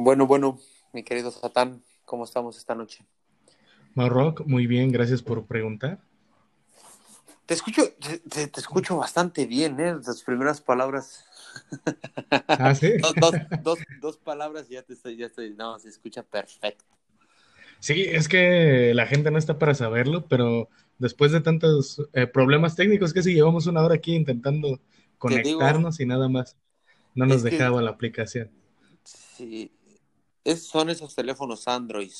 Bueno, bueno, mi querido Satán, ¿cómo estamos esta noche? Marrock, muy bien, gracias por preguntar. Te escucho, te, te escucho bastante bien, ¿eh? Las primeras palabras. Ah, sí. dos, dos, dos, dos palabras y ya te estoy, ya estoy, no, se escucha perfecto. Sí, es que la gente no está para saberlo, pero después de tantos eh, problemas técnicos, que si llevamos una hora aquí intentando conectarnos y nada más, no nos que- dejaba la aplicación. Sí, es, son esos teléfonos Android.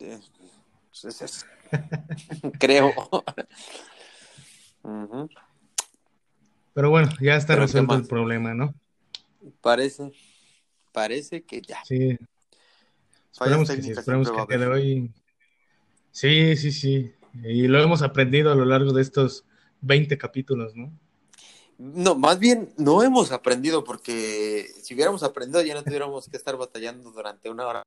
es- creo. Pero bueno, ya está Pero, ¿qué resuelto el problema, ¿no? Parece, parece que ya. Sí. Esperemos que sí, esperemos que día de hoy. Sí, sí, sí. Y lo hemos aprendido a lo largo de estos 20 capítulos, ¿no? No, más bien no hemos aprendido porque si hubiéramos aprendido ya no tuviéramos que estar batallando durante una hora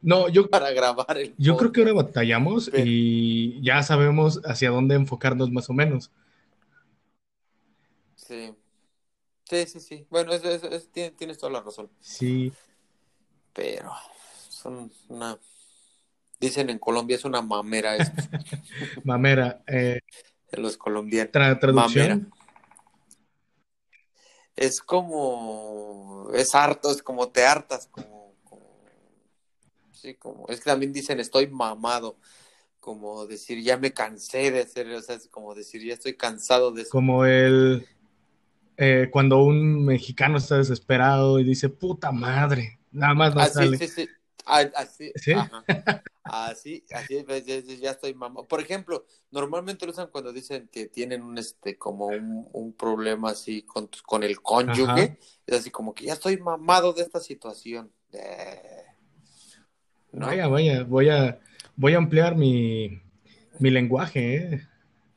No, yo, para grabar el yo creo que ahora batallamos Pero- y ya sabemos hacia dónde enfocarnos más o menos. Sí, sí, sí, sí. Bueno, es, es- es- tienes, tienes toda la razón. Sí, Pero son una... Dicen en Colombia es una mamera esto, Mamera, eh, de los colombianos. tra- traducción. Es como... Es harto, es como te hartas, como... como- Sí, como... Es que también dicen estoy mamado. Como decir, ya me cansé de hacer, o sea, es como decir, ya estoy cansado de eso. Como el eh, cuando un mexicano está desesperado y dice puta madre, nada más no Así, sale. Ah, sí, sí. Ah, Así, ¿Sí? ajá. Así, así, ves, ya, estoy mamado. Por ejemplo, normalmente lo usan cuando dicen que tienen un, este, como un, un problema así con, con el cónyuge. Ajá. Es así como que ya estoy mamado de esta situación. Eh, ¿no? Vaya, vaya, voy a voy a ampliar mi, mi lenguaje eh,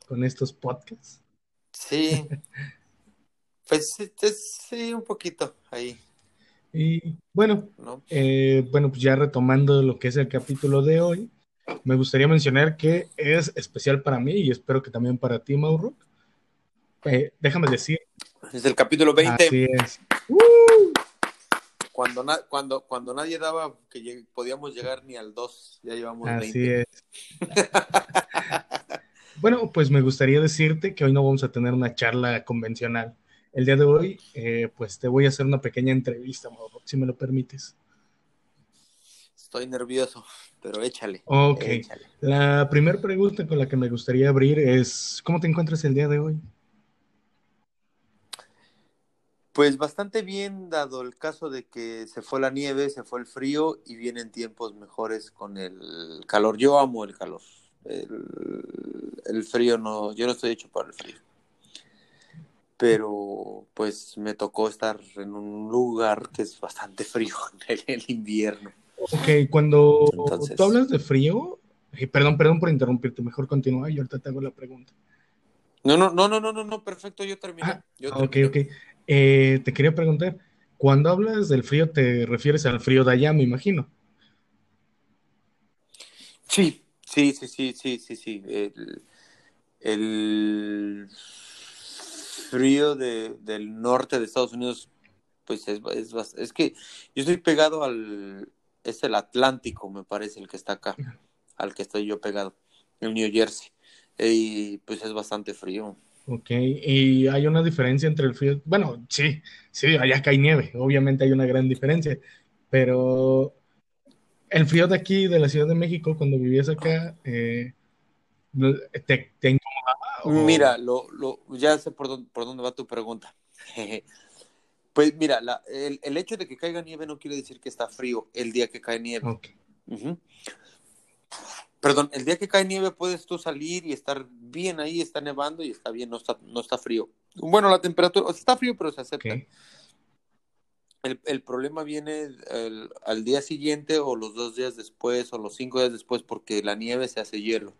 con estos podcasts. Sí. Pues sí, sí, un poquito ahí, Y bueno, ¿no? eh, bueno, pues ya retomando lo que es el capítulo de hoy, me gustaría mencionar que es especial para mí y espero que también para ti, Mauro. Eh, déjame decir, Es el capítulo 20. así es. Cuando, na- cuando, cuando nadie daba que lleg- podíamos llegar ni al 2, ya llevamos Así 20. es. Bueno, pues me gustaría decirte que hoy no vamos a tener una charla convencional. El día de hoy, eh, pues te voy a hacer una pequeña entrevista, Mauro, si me lo permites. Estoy nervioso, pero échale. Ok. Échale. La primera pregunta con la que me gustaría abrir es, ¿cómo te encuentras el día de hoy? Pues bastante bien, dado el caso de que se fue la nieve, se fue el frío y vienen tiempos mejores con el calor. Yo amo el calor. El, el frío no, yo no estoy hecho para el frío. Pero pues me tocó estar en un lugar que es bastante frío en el, invierno. Ok, cuando Entonces- tú hablas de frío, eh, perdón, perdón por interrumpirte, mejor continúa y ahorita te hago la pregunta. No, no, no, no, no, no, no, perfecto, yo terminé. Ah, yo Ok, ok. Eh, te quería preguntar, cuando hablas del frío, te refieres al frío de allá, me imagino. Sí, sí, sí, sí, sí, sí, sí. El, el frío de, del norte de Estados Unidos, pues es, es, es que yo estoy pegado al, es el Atlántico, me parece, el que está acá, al que estoy yo pegado, el New Jersey. Y pues es bastante frío. Ok, y hay una diferencia entre el frío, bueno, sí, sí, allá cae nieve, obviamente hay una gran diferencia, pero el frío de aquí, de la Ciudad de México, cuando vivías acá, eh, te, te o- Mira, lo, lo, ya sé por dónde, por dónde va tu pregunta. Pues mira, la- el, el hecho de que caiga nieve no quiere decir que está frío el día que cae nieve. Perdón, el día que cae nieve puedes tú salir y estar bien ahí, está nevando y está bien, no está, no está frío. Bueno, la temperatura, o sea, está frío, pero se acepta. El, el problema viene el- al día siguiente o los dos días después o los cinco días después porque la nieve se hace hielo.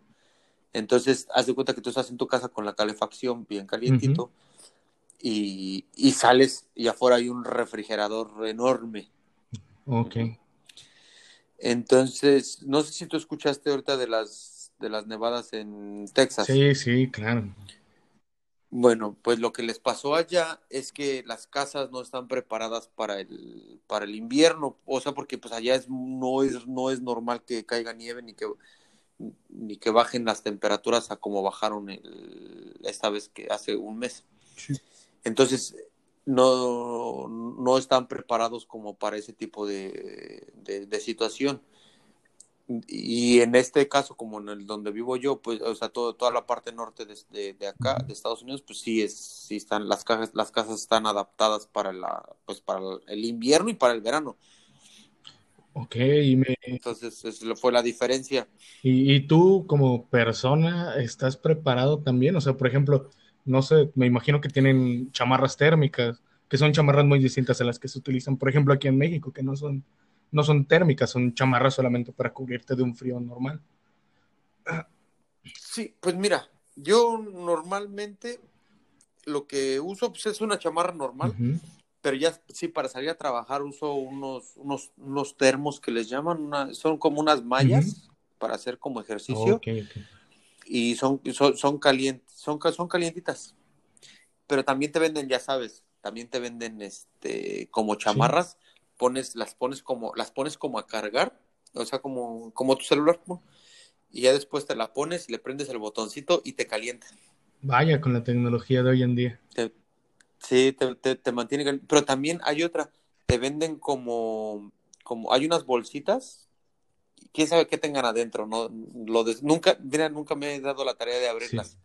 Entonces, haz de cuenta que tú estás en tu casa con la calefacción bien calientito y, y sales y afuera hay un refrigerador enorme. ok. Entonces, no sé si tú escuchaste ahorita de las de las nevadas en Texas. Sí, sí, claro. Bueno, pues lo que les pasó allá es que las casas no están preparadas para el para el invierno, o sea, porque pues allá es, no, es, no es normal que caiga nieve ni que, ni que bajen las temperaturas a como bajaron el, esta vez que hace un mes. Entonces, no, no están preparados como para ese tipo de, de situación y en este caso, como en el donde vivo yo, pues, o sea, todo, toda la parte norte de, de, acá, de Estados Unidos, pues sí es, sí están, las casas, las casas están adaptadas para la, pues para el invierno y para el verano. Ok, y me... entonces esa fue la diferencia. ¿Y, ¿Y, tú como persona estás preparado también? O sea, por ejemplo, no sé, me imagino que tienen chamarras térmicas, que son chamarras muy distintas a las que se utilizan, por ejemplo, aquí en México, que no son no son térmicas, son chamarras solamente para cubrirte de un frío normal. Sí, pues mira, yo normalmente lo que uso pues, es una chamarra normal, pero ya sí para salir a trabajar uso unos, unos, unos termos que les llaman, son como unas mallas para hacer como ejercicio. Y son, son, son, calientes, son, son calientitas. Pero también te venden, ya sabes, también te venden este como chamarras pones, las pones como, las pones como a cargar, o sea, como, como tu celular, y ya después te la pones, le prendes el botoncito y te calienta. Vaya con la tecnología de hoy en día. Sí, te, te, mantiene, pero también hay otra, te venden como, como, hay unas bolsitas, quién sabe qué tengan adentro, no, lo nunca, mira, nunca me he dado la tarea de abrirlas.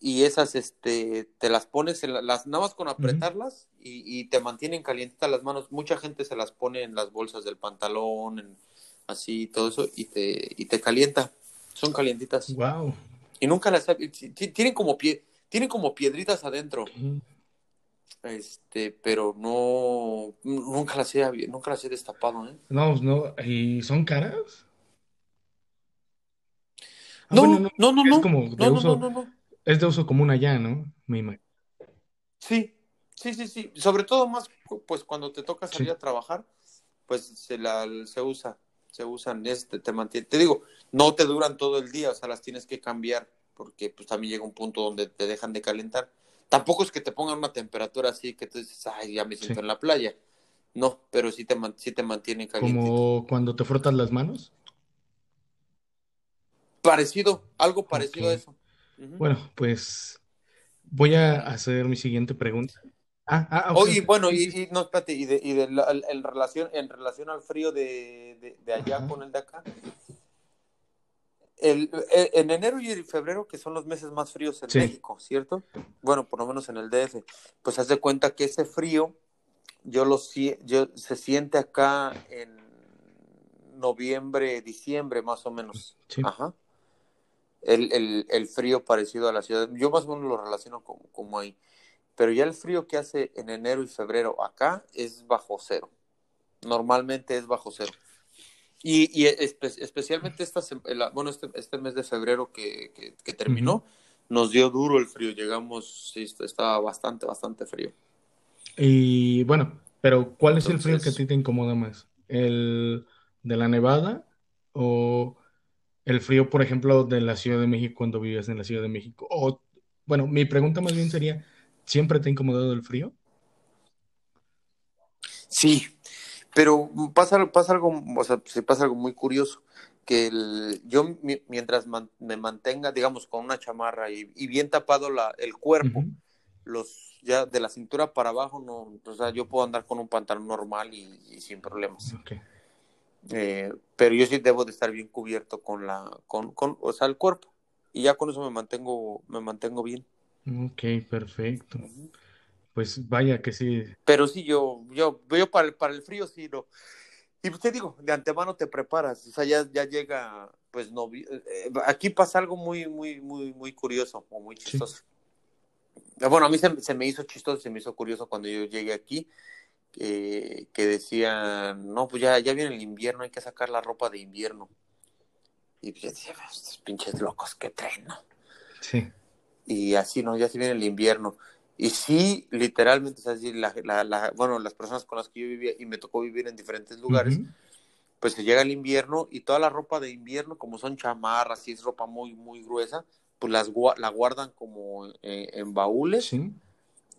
Y esas este te las pones las nada más con apretarlas y, te mantienen calientitas las manos. Mucha gente se las pone en las bolsas del pantalón en, así todo eso y te y te calienta. Son calientitas. Wow y nunca las tienen como pie tienen como piedritas adentro este pero no nunca las he nunca las he destapado ¿eh? no no y son caras ah, no, no, no, no, no, no, no, es de uso común allá, ¿no? Me imagino. Sí, sí, sí, sí. Sobre todo más, pues cuando te toca salir a trabajar, pues se, la, se usa, se usan, este, te mantiene. Te digo, no te duran todo el día, o sea, las tienes que cambiar, porque pues también llega un punto donde te dejan de calentar. Tampoco es que te pongan una temperatura así que tú dices, ay, ya me siento en la playa. No, pero sí te, sí te mantienen caliente. ¿Como cuando te frotas las manos? Parecido, algo parecido a eso. Bueno, pues voy a hacer mi siguiente pregunta. Ah, ah, Oye, bueno, y, no, espérate, y, de, y de en, relación, en relación al frío de, de, allá con el de acá, el, e, en enero y febrero, que son los meses más fríos en México, ¿cierto? Bueno, por lo menos en el DF, pues haz de cuenta que ese frío yo lo yo se siente acá en noviembre, diciembre más o menos. Ajá el, el, frío parecido a la ciudad. Yo más o menos lo relaciono como, como ahí. Pero ya el frío que hace en enero y febrero acá es bajo cero. Normalmente es bajo cero. Y, y especialmente esta, bueno, este, este, mes de febrero que, que, terminó, nos dio duro el frío. Llegamos, sí, estaba bastante, bastante frío. Y bueno, pero ¿cuál es el frío que a ti te incomoda más? ¿El de la nevada o el frío, por ejemplo, de la Ciudad de México cuando vivías en la Ciudad de México? O, bueno, mi pregunta más bien sería, ¿siempre te ha incomodado el frío? Sí, pero pasa, pasa algo, o sea, se pasa algo muy curioso, que yo mientras me mantenga, digamos, con una chamarra y, bien tapado la, el cuerpo, los ya de la cintura para abajo, no, o sea, yo puedo andar con un pantalón normal y, sin problemas. Okay. Eh, pero yo sí debo de estar bien cubierto con la, con, con, o sea, el cuerpo. Y ya con eso me mantengo, me mantengo bien. Ok, perfecto. Pues vaya que sí. Pero sí, yo, yo, yo para el, para el frío sí lo. Y pues te digo, de antemano te preparas, o sea, ya, ya llega, pues no, eh, aquí pasa algo muy, muy, muy, muy curioso o muy chistoso. Bueno, a mí se, se, me hizo chistoso, se me hizo curioso cuando yo llegué aquí, que, que decían, no, pues ya, ya viene el invierno, hay que sacar la ropa de invierno. Y pues yo decía, estos pinches locos que traen, ¿no? Sí. Y así, ¿no? Ya se viene el invierno. Y sí, literalmente, es así, la, la, bueno, las personas con las que yo vivía y me tocó vivir en diferentes lugares, pues se llega el invierno y toda la ropa de invierno, como son chamarras y es ropa muy, muy gruesa, pues las, la guardan como eh, en baúles. Sí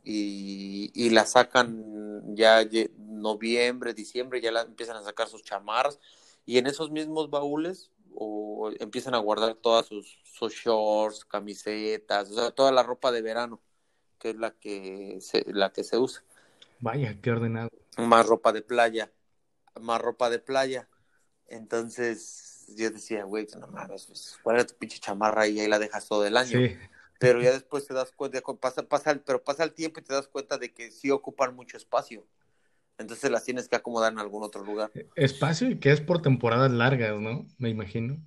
y, y la sacan ya noviembre, diciembre, ya la empiezan a sacar sus chamarras y en esos mismos baúles o empiezan a guardar todas sus, sus shorts, camisetas, o sea, toda la ropa de verano, que es la que se, la que se usa. Vaya, qué ordenado. Más ropa de playa, más ropa de playa. Entonces yo decía, güey, no mames, pues, guarda tu pinche chamarra y ahí la dejas todo el año. Sí, Pero ya después te das cuenta, pasa, pasa, pero pasa el tiempo y te das cuenta de que sí ocupan mucho espacio. Entonces las tienes que acomodar en algún otro lugar. espacio y que es por temporadas largas, ¿no? Me imagino.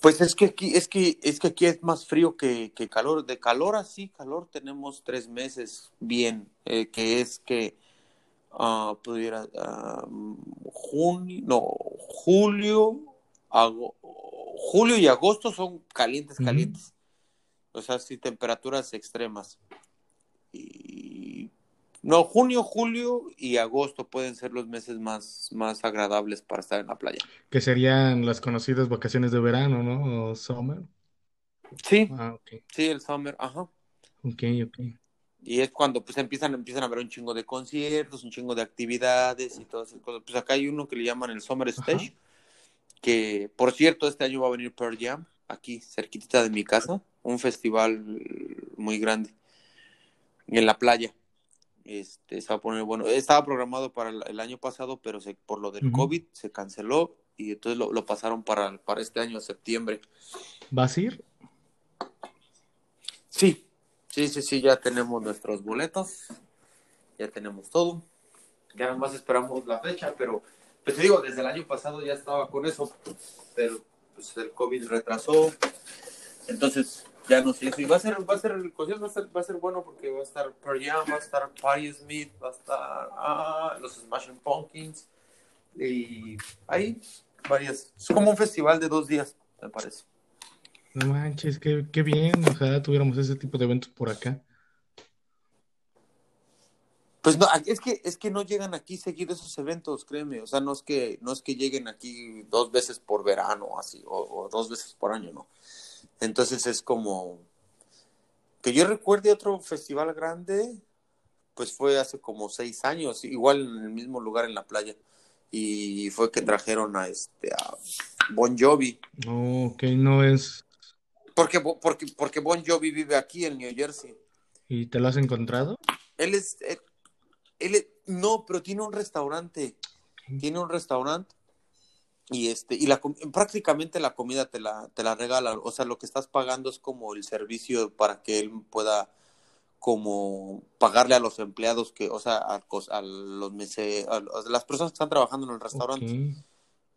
Pues es que aquí, es que, es que aquí es más frío que, que calor. De calor así, calor tenemos tres meses bien, eh, que es que ah, pudiera ah, junio, no, julio, ago- julio y agosto son calientes, calientes. O sea, sí, temperaturas extremas. Y no, junio, julio y agosto pueden ser los meses más, más agradables para estar en la playa. Que serían las conocidas vacaciones de verano, ¿no? O summer. Sí, Ah, ok. sí, el summer, ajá. Ok, ok. Y es cuando pues empiezan, empiezan a haber un chingo de conciertos, un chingo de actividades y todas esas cosas. Pues acá hay uno que le llaman el Summer Stage, Ajá. que por cierto este año va a venir Pearl Jam, aquí cerquitita de mi casa, un festival muy grande en la playa. Este, se va a poner bueno. Estaba programado para el, año pasado, pero se, por lo del. COVID se canceló y entonces lo, lo pasaron para, para este año, septiembre. ¿Vas a ir? Sí, sí, sí, sí, ya tenemos nuestros boletos, ya tenemos todo. Ya nada más esperamos la fecha, pero pues te digo, desde el año pasado ya estaba con eso, pero pues el COVID retrasó. Entonces ya no sé, y va a ser, va a ser, el concierto va a ser, va a ser bueno porque va a estar Pearl Jam, va a estar Patti Smith, va a estar ah, los Smashing Pumpkins y ahí varias. Es como un festival de dos días, me parece. No manches, qué, qué bien. Ojalá tuviéramos ese tipo de eventos por acá. Pues no, es que es que no llegan aquí seguido esos eventos, créeme, o sea, no es que no es que lleguen aquí dos veces por verano así o, o dos veces por año, no. Entonces es como que yo recuerde otro festival grande, pues fue hace como seis años, igual en el mismo lugar en la playa y fue que trajeron a este a Bon Jovi, Oh, ok, no es. porque porque porque Bon Jovi vive aquí en New Jersey. ¿Y te lo has encontrado? Él es él, él es- no, pero tiene un restaurante. tiene un restaurante y este y la prácticamente la comida te la te la regala o sea lo que estás pagando es como el servicio para que él pueda como pagarle a los empleados que o sea a, los mese a, a las personas que están trabajando en el restaurante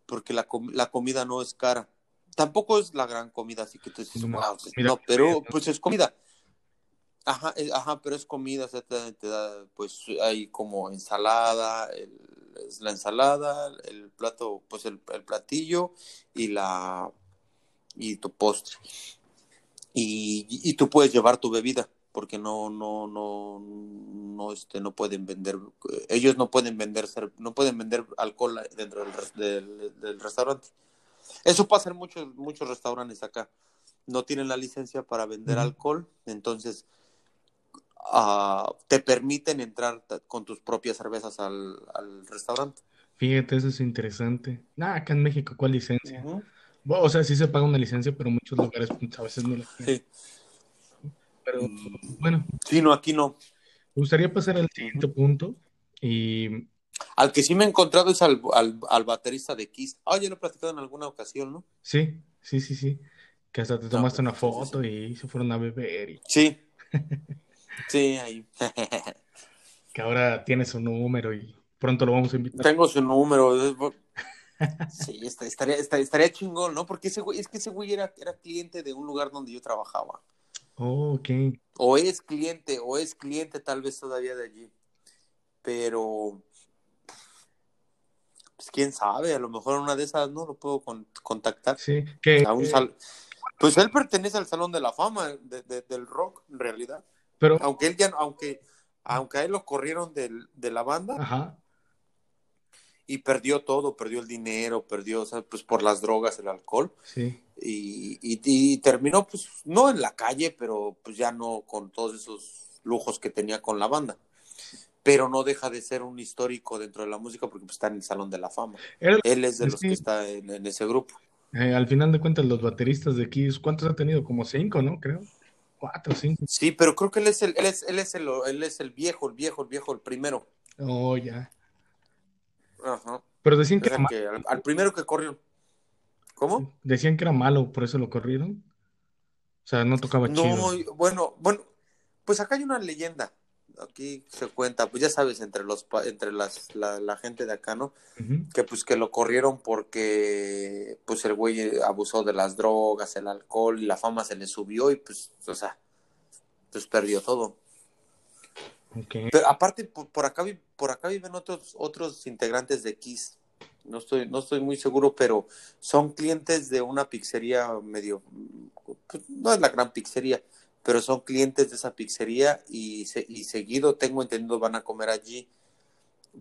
porque la, la comida no es cara. Tampoco es la gran comida así que tú dices No, wow no pero pues es comida Ajá, eh, ajá, pero es comida, o sea, te, te da, pues hay como ensalada, el- es la ensalada, el plato, pues el, el platillo y la y tu postre. Y, y tú puedes llevar tu bebida, porque no, no, no, no, este, no pueden vender, ellos no pueden vender, no pueden vender alcohol dentro del, del, del restaurante. Eso pasa en muchos, muchos restaurantes acá. No tienen la licencia para vender alcohol, entonces ah, te permiten entrar con tus propias cervezas al, al restaurante. Fíjate, eso es interesante. Nah, acá en México, ¿cuál licencia? Bueno, o sea, sí se paga una licencia, pero muchos lugares pues, a veces no la tienen. Sí. Pero Y- bueno, Sí, no, aquí no. me gustaría pasar al siguiente punto. Y Al que sí me he encontrado es al, al, al baterista de Kiss. Ah, ya lo he platicado en alguna ocasión, ¿no? sí, sí, sí, sí. Que hasta te tomaste una perfecto, sí, foto y se fueron a beber. Y Sí. Sí, ahí. que ahora tiene su número y pronto lo vamos a invitar. Tengo su número. Sí, estaría, estaría, estaría chingón, ¿no? Porque ese güey, es que ese güey era, era cliente de un lugar donde yo trabajaba. Oh, ok. O es cliente, o es cliente tal vez todavía de allí. Pero, pues quién sabe, a lo mejor una de esas no lo puedo con- contactar. Sí, que A un sal- Pues él pertenece al Salón de la Fama de- de- del rock, en realidad. Pero, Aunque él ya, aunque, aunque a él lo corrieron del- de la banda ajá, y perdió todo, perdió el dinero, perdió, o sea, pues por las drogas, el alcohol. sí. y, y, y terminó pues no en la calle, pero pues ya no con todos esos lujos que tenía con la banda. Pero no deja de ser un histórico dentro de la música porque pues, está en el Salón de la Fama. Él, Él es de los que está en, en ese grupo. eh, al final de cuentas, los bateristas de Kiss, ¿cuántos ha tenido? Como cinco, ¿no? Creo. Cuatro, cinco. Sí, pero creo que él es el, él es, él es el, él es el viejo, el viejo, el viejo, el primero. Oh, ya. Ajá. Pero decían que era que, al, al primero que corrió. ¿Cómo? Decían que era malo, por eso lo corrieron. O sea, no tocaba chido. No, y- bueno, bueno, pues acá hay una leyenda. Aquí se cuenta, pues ya sabes, entre los entre las la, la gente de acá, ¿no? Que pues que lo corrieron porque pues el güey abusó de las drogas, el alcohol y la fama se le subió y pues, o sea, pues perdió todo. Pero aparte por, por acá por acá viven otros otros integrantes de Kiss. No estoy no estoy muy seguro, pero son clientes de una pizzería medio pues, no es la gran pizzería, pero son clientes de esa pizzería y, se- y seguido tengo entendido van a comer allí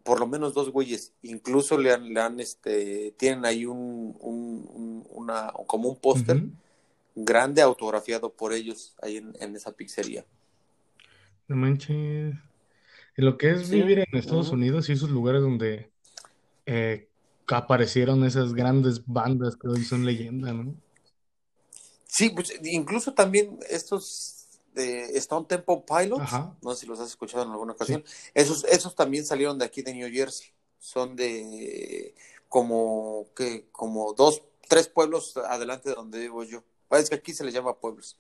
por lo menos dos güeyes, incluso le han, le han este, tienen ahí un, un- un- una, como un póster grande autografiado por ellos ahí en, en esa pizzería. No manches. Lo que es Sí, vivir en Estados. Unidos y esos lugares donde eh, aparecieron esas grandes bandas que hoy son leyenda, ¿no? Sí, pues incluso también estos de Stone Temple Pilots, Ajá. no sé si los has escuchado en alguna ocasión, esos, esos también salieron de aquí de New Jersey, son de como que como dos, tres pueblos adelante de donde vivo yo. Es que aquí se les llama pueblos.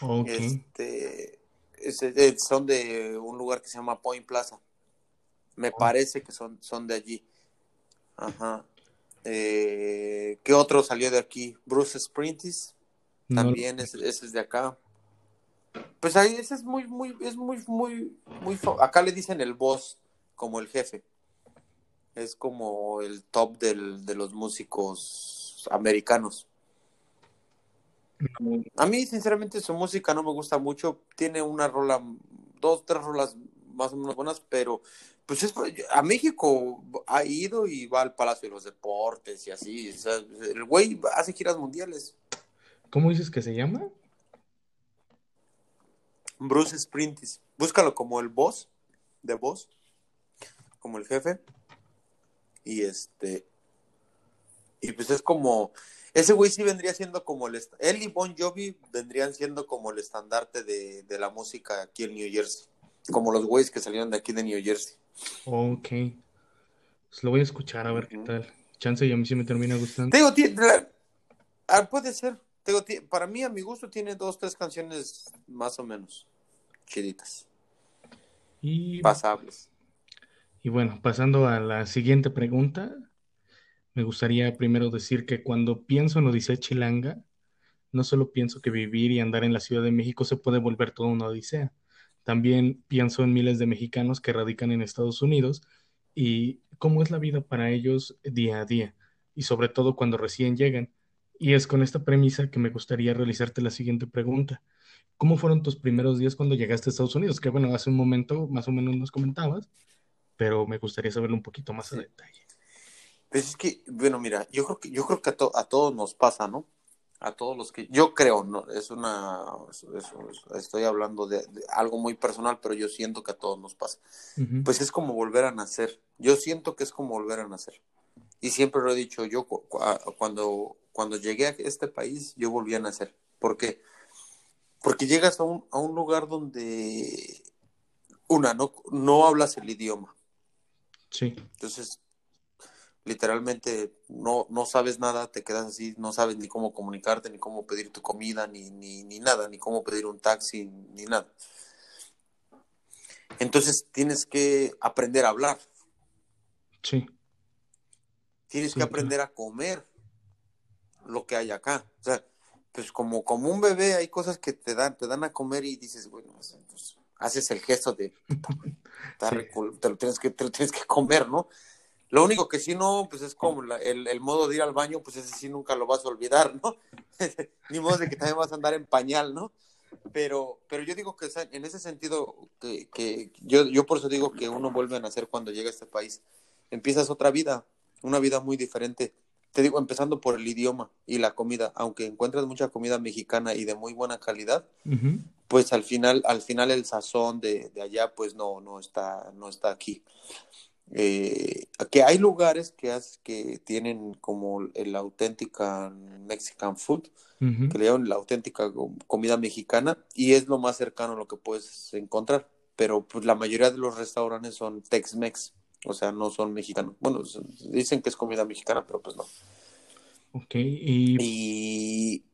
Ok. Este, es- es- son de un lugar que se llama Point Plaza. Me Oh. parece que son, son de allí. Ajá. Eh, ¿qué otro salió de aquí? Bruce Sprintis, No también ese, ese es de acá. Pues ahí ese es muy, muy, es muy, muy, muy, acá le dicen el boss, como el jefe. Es como el top del, de los músicos americanos. no. A mí, sinceramente, su música no me gusta mucho. Tiene una rola, dos, tres rolas más o menos buenas, pero pues es, a México ha ido y va al Palacio de los Deportes y así. O sea, el güey hace giras mundiales. ¿Cómo dices que se llama? Bruce Sprintis. Búscalo como el boss, de boss, como el jefe. Y este. Y pues es como. Ese güey sí vendría siendo como el. Él y Bon Jovi vendrían siendo como el estandarte de, de la música aquí en New Jersey. Como los güeyes que salieron de aquí de New Jersey. Ok. Pues lo voy a escuchar a ver qué tal. Chance y a mí sí me termina gustando. Te digo, la- ah, puede ser. Para mí, a mi gusto, tiene dos, tres canciones más o menos chiditas, Y, pasables. y bueno, pasando a la siguiente pregunta, me gustaría primero decir que cuando pienso en Odisea Chilanga, no solo pienso que vivir y andar en la Ciudad de México se puede volver toda una odisea. También pienso en miles de mexicanos que radican en Estados Unidos y cómo es la vida para ellos día a día, y sobre todo cuando recién llegan. Y es con esta premisa que me gustaría realizarte la siguiente pregunta. ¿Cómo fueron tus primeros días cuando llegaste a Estados Unidos? Que bueno, hace un momento más o menos nos comentabas, pero me gustaría saberlo un poquito más a detalle. Pues es que, bueno, mira, yo creo que, yo creo que a, to- a todos nos pasa, ¿no? A todos los que, yo creo, no, es una, es- es- estoy hablando de, de algo muy personal, pero yo siento que a todos nos pasa. Ujú. Pues es como volver a nacer. Yo siento que es como volver a nacer. Y siempre lo he dicho, yo cuando, cuando llegué a este país, yo volví a nacer. ¿Por qué? Porque llegas a un, a un lugar donde, una, no, no hablas el idioma. Sí, Entonces, literalmente no, no sabes nada, te quedas así, no sabes ni cómo comunicarte, ni cómo pedir tu comida, ni, ni, ni nada, ni cómo pedir un taxi, ni nada. Entonces tienes que aprender a hablar, sí, tienes Sí, que aprender a comer lo que hay acá. O sea, pues como, como un bebé hay cosas que te dan, te dan a comer y dices, bueno, pues, haces el gesto de Sí. te lo tienes que, te lo tienes que comer, ¿no? Lo único que sí no, pues es como la- el, el modo de ir al baño, pues ese sí nunca lo vas a olvidar, ¿no? Ni modo de que también vas a andar en pañal, ¿no? Pero, pero yo digo que en ese sentido, que, que yo, yo por eso digo que uno vuelve a nacer cuando llega a este país. Empiezas otra vida, una vida muy diferente. Te digo, empezando por el idioma y la comida, aunque encuentres mucha comida mexicana y de muy buena calidad, pues al final, al final el sazón de, de allá, pues no, no está, no está aquí. Eh, que hay lugares que, que tienen como el auténtica Mexican food, que le llaman la auténtica comida mexicana, y es lo más cercano a lo que puedes encontrar. Pero pues la mayoría de los restaurantes son Tex-Mex, o sea, no son mexicanos. Bueno, dicen que es comida mexicana, pero pues no. Ok, y... y...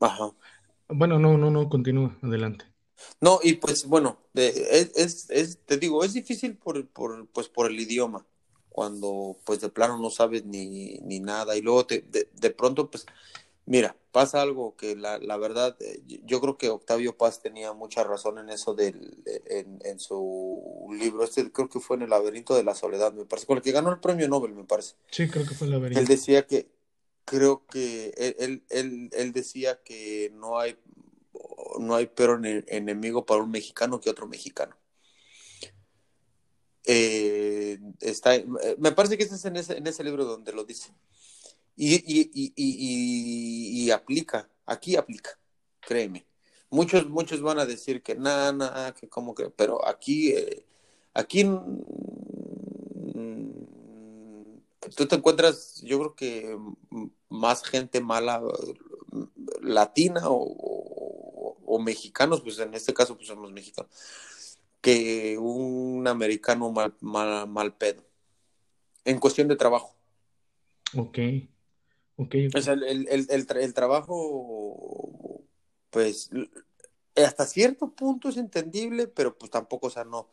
Ajá. Bueno, no, no, no, continúa, adelante. No, y pues bueno, es, es, te digo, es difícil por, por, pues, por el idioma, cuando pues de plano no sabes ni, ni nada y luego te, de, de, pronto pues, mira, pasa algo que la, la, verdad, eh, yo creo que Octavio Paz tenía mucha razón en eso del, en, en su libro, este creo que fue en el laberinto de la soledad, me parece, con el que ganó el premio Nobel, me parece. Sí, creo que fue el laberinto. Él decía que, creo que, él, él, él decía que no hay no hay peor enemigo para un mexicano que otro mexicano. Eh, está, me parece que este es en ese, en ese libro donde lo dice. Y, y, y, y, aplica, aquí aplica, créeme. Muchos, muchos van a decir que nada, nada, que como que, pero aquí, eh, aquí mm, tú te encuentras, yo creo que más gente mala latina o, o, mexicanos, pues en este caso pues somos mexicanos, que un americano mal, mal, mal pedo, en cuestión de trabajo. Ok, ok. O sea, el, el, el, el trabajo, pues, hasta cierto punto es entendible, pero pues tampoco, o sea, no.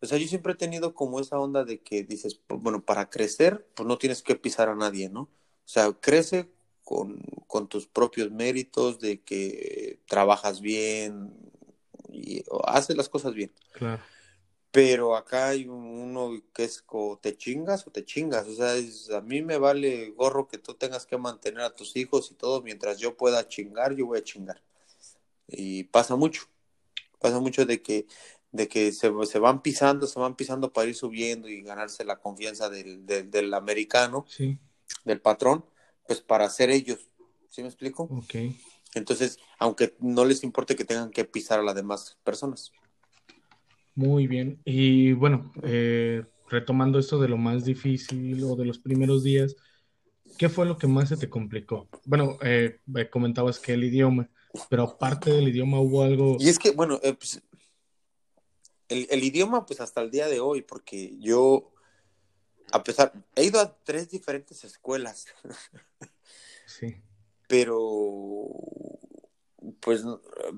O sea, yo siempre he tenido como esa onda de que dices, pues, bueno, para crecer, pues no tienes que pisar a nadie, ¿no? O sea, crece con, con tus propios méritos, de que trabajas bien y haces las cosas bien. Claro. Pero acá hay uno que es o te chingas o te chingas. O sea, es, a mí me vale gorro que tú tengas que mantener a tus hijos y todo. Mientras yo pueda chingar, yo voy a chingar. Y pasa mucho. Pasa mucho de que, de que se, se van pisando, se van pisando para ir subiendo y ganarse la confianza del, del, del americano, sí. del patrón pues para ser ellos. ¿Sí me explico? Ok. Entonces, aunque no les importe que tengan que pisar a las demás personas. Muy bien. Y bueno, eh, retomando esto de lo más difícil o de los primeros días, ¿qué fue lo que más se te complicó? Bueno, eh, comentabas que el idioma, pero aparte del idioma hubo algo... Y es que, bueno, eh, pues, el, el, idioma, pues hasta el día de hoy, porque yo a pesar, he ido a tres diferentes escuelas. Sí. Pero, pues,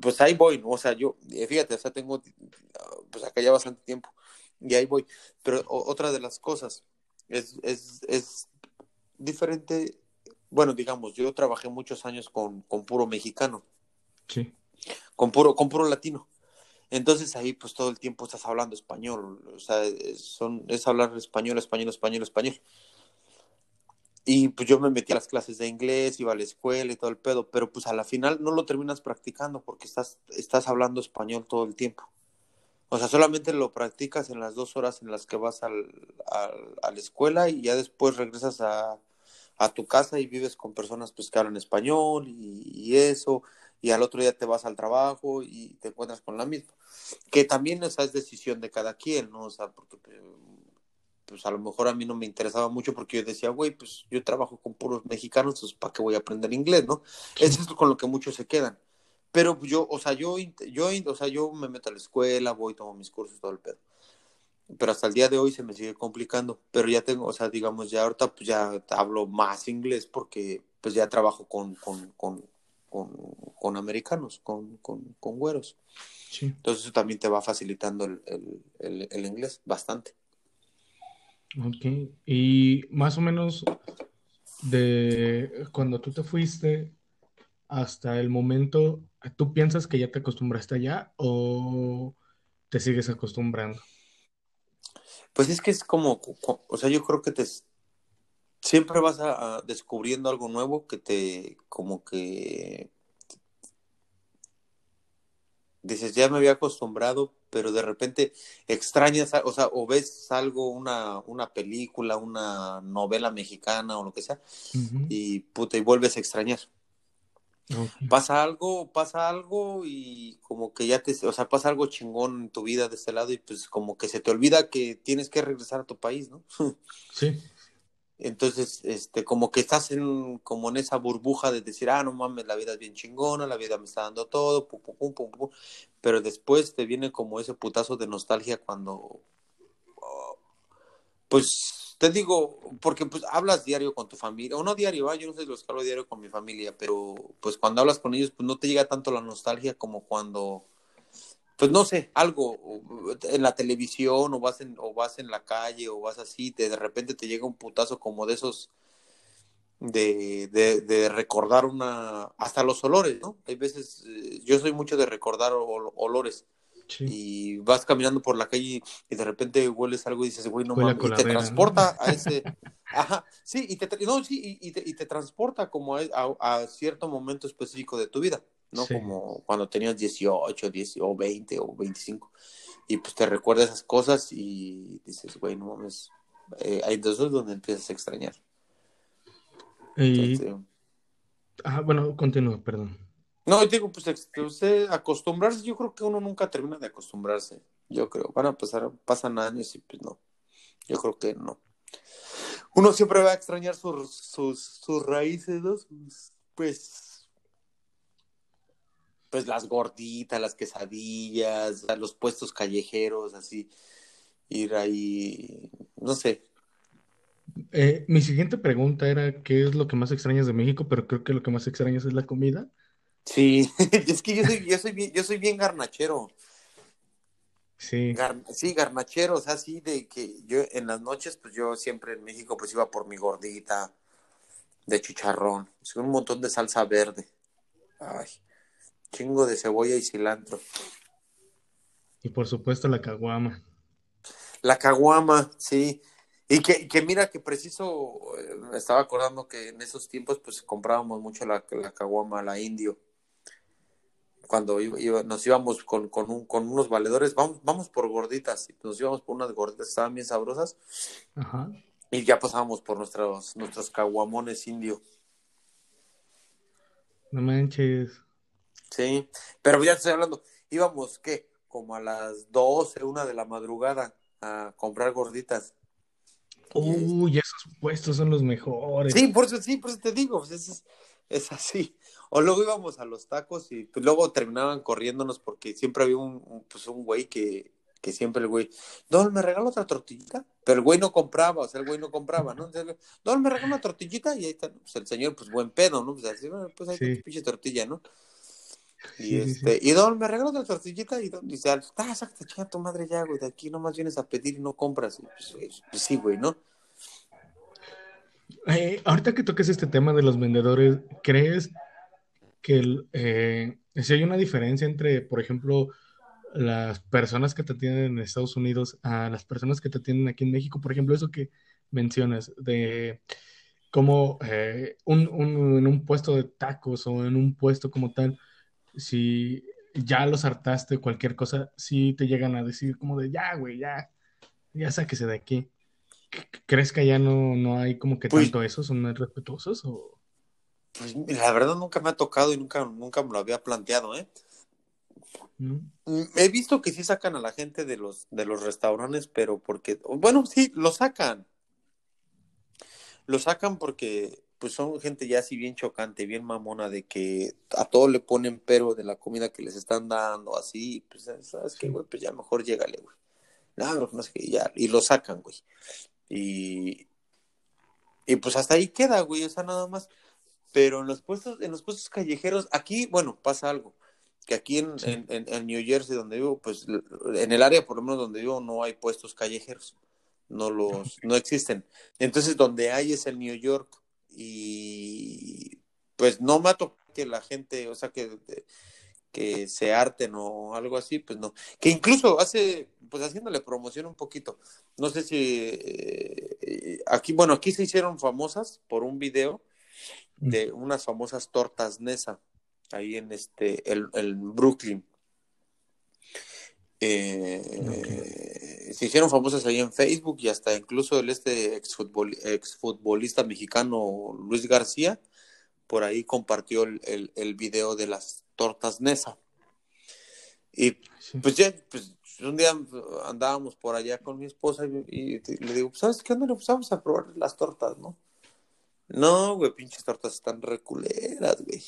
pues ahí voy, ¿no? O sea, yo, eh, fíjate, o sea, tengo, pues acá ya bastante tiempo y ahí voy. Pero otra de las cosas es, es, es diferente. Bueno, digamos, yo trabajé muchos años con, con puro mexicano. Sí. Con puro, con puro latino. Entonces ahí pues todo el tiempo estás hablando español, o sea, son, es hablar español, español, español, español. Y pues yo me metí a las clases de inglés, iba a la escuela y todo el pedo, pero pues a la final no lo terminas practicando porque estás, estás hablando español todo el tiempo. O sea, solamente lo practicas en las dos horas en las que vas al, al, a la escuela y ya después regresas a, a, tu casa y vives con personas pues que hablan español y, eso y al otro día te vas al trabajo y te encuentras con la misma. Que también esa es decisión de cada quien, ¿no? O sea, porque pues a lo mejor a mí no me interesaba mucho porque yo decía, güey, pues yo trabajo con puros mexicanos, pues ¿para qué voy a aprender inglés, no? Eso es con lo que muchos se quedan. Pero yo, o sea, yo, yo, o sea, yo me meto a la escuela, voy, tomo mis cursos, todo el pedo. Pero hasta el día de hoy se me sigue complicando. Pero ya tengo, o sea, digamos, ya ahorita pues ya hablo más inglés porque pues ya trabajo con, con, con, con, con americanos, con, con, con güeros. Sí. Entonces eso también te va facilitando el, el, el, inglés bastante. Ok, y más o menos de cuando tú te fuiste hasta el momento, ¿tú piensas que ya te acostumbraste allá o te sigues acostumbrando? Pues es que es como, o sea, yo creo que te siempre vas a, a descubriendo algo nuevo que te como que dices, ya me había acostumbrado, pero de repente extrañas, o sea, o ves algo, una, una película, una novela mexicana o lo que sea, y puta, y vuelves a extrañar. Pasa algo, pasa algo y como que ya te, o sea, pasa algo chingón en tu vida de este lado y pues como que se te olvida que tienes que regresar a tu país, ¿no? Sí. Entonces, este, como que estás en, como en esa burbuja de decir, ah, no mames, la vida es bien chingona, la vida me está dando todo, pum, pum, pum, pum, pum. pero después te viene como ese putazo de nostalgia cuando, oh, pues, te digo, porque pues hablas diario con tu familia, o no diario, yo no sé los que hablo diario con mi familia, pero pues cuando hablas con ellos, pues no te llega tanto la nostalgia como cuando pues no sé, algo en la televisión o vas en, o vas en la calle o vas así, de repente te llega un putazo como de esos de, de, recordar una, hasta los olores, ¿no? Hay veces, eh, yo soy mucho de recordar olores. Y vas caminando por la calle y de repente hueles algo y dices, güey, no mames, y te transporta a ese, ajá, sí, y te, no, sí, y, te, y te transporta como a, a cierto momento específico de tu vida. ¿No? Como cuando tenías 18, 10, o 20 o 25. Y pues te recuerdas esas cosas y dices, güey, no mames. Eh, hay dos donde empiezas a extrañar. Y... ah, bueno, continúa, perdón. No, digo, pues usted acostumbrarse, yo creo que uno nunca termina de acostumbrarse. Yo creo, van a pasar, pasan años y pues no. Yo creo que no. Uno siempre va a extrañar sus, sus, sus raíces, ¿no? pues pues las gorditas, las quesadillas, los puestos callejeros, así, ir ahí, no sé. Eh, mi siguiente pregunta era, ¿qué es lo que más extrañas de México? Pero creo que lo que más extrañas es la comida. Sí, es que yo soy, yo soy bien, yo soy bien garnachero. Sí. sí, garnachero, o sea, sí, de que yo en las noches, pues yo siempre en México, pues iba por mi gordita de chicharrón, un montón de salsa verde. Ay, Chingo de cebolla y cilantro. Y por supuesto la caguama. La caguama, sí. Y que, que mira que preciso, eh, me estaba acordando que en esos tiempos pues comprábamos mucho la, la caguama, la indio. Cuando nos íbamos con, con, un, con unos valedores, vamos, vamos por gorditas, nos íbamos por unas gorditas, estaban bien sabrosas. Ajá. Y ya pasábamos por nuestros, nuestros caguamones indio. No manches. Sí, pero ya estoy hablando, íbamos, ¿qué? Como a las 12, una de la madrugada a comprar gorditas. Uy, esos puestos son los mejores. Sí, por eso, sí, por eso te digo, pues es, es así. O luego íbamos a los tacos y pues luego terminaban corriéndonos porque siempre había un, pues un güey que, que siempre el güey, Don, ¿me regala otra tortillita? Pero el güey no compraba, o sea, el güey no compraba, ¿no? Don, ¿me regala una tortillita? Y ahí está, pues el señor, pues buen pedo, ¿no? Pues así, bueno, pues ahí está tu pinche tortilla, ¿no? Y este, y Don, me regaló la tortillita y Don dice, ah, saca chinga tu madre ya, güey, de aquí nomás vienes a pedir y no compras. Pues, pues, sí, güey, ¿no? Eh, ahorita que toques este tema de los vendedores, ¿crees que eh, si hay una diferencia entre, por ejemplo, las personas que te atienden en Estados Unidos a las personas que te atienden aquí en México? Por ejemplo, eso que mencionas de cómo eh, un, un, en un puesto de tacos o en un puesto como tal, si ya los hartaste cualquier cosa, si te llegan a decir como de ya, güey, ya, ya sáquese de aquí. ¿Crees que allá no, no hay como que pues tanto eso? ¿Son respetuosos o...? Pues la verdad nunca me ha tocado y nunca, nunca me lo había planteado, ¿eh? Mm, he visto que sí sacan a la gente de los, de los restaurantes, pero porque, bueno, sí, lo sacan. Lo sacan porque pues son gente ya así bien chocante, bien mamona, de que a todo le ponen pero de la comida que les están dando, así, pues, ¿sabes qué, güey? Pues ya mejor llégale, güey. No, no sé qué, ya, y lo sacan, güey. Y, y pues hasta ahí queda, güey, o sea, nada más. Pero en los puestos, en los puestos callejeros, aquí, bueno, pasa algo. Que aquí en, en, en New Jersey, donde vivo, pues en el área por lo menos donde vivo, no hay puestos callejeros. No los, no existen. Entonces, donde hay es el New York y pues no mato que la gente, o sea, que, que se arten o algo así, pues no. Que incluso hace, pues haciéndole promoción un poquito, no sé si eh, aquí, bueno, aquí se hicieron famosas por un video mm. de unas famosas tortas Nesa, ahí en este, el, el Brooklyn. Eh, Se hicieron famosas ahí en Facebook y hasta incluso el este exfutbolista mexicano Luis García por ahí compartió el, el, video de las tortas Nesa. Y pues ya, pues un día andábamos por allá con mi esposa y, le digo, pues, ¿sabes qué onda? Pues vamos a probar las tortas, ¿no? No, güey, pinches tortas están reculeras, güey.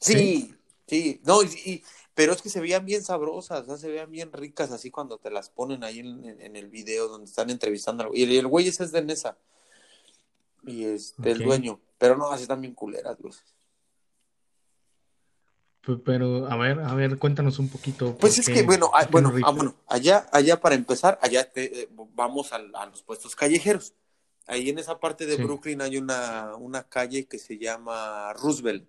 Sí, sí, no, y, pero es que se veían bien sabrosas, se veían bien ricas así cuando te las ponen ahí en, el video donde están entrevistando. Y el, güey ese es de Nesa. Y este, el dueño. Pero no, así están bien culeras, güey. Pero, a ver, a ver, cuéntanos un poquito. Pues es que, bueno, ah, bueno, ah, bueno, allá, allá para empezar, allá te, eh, vamos a, los puestos callejeros. Ahí en esa parte de Brooklyn hay una, una calle que se llama Roosevelt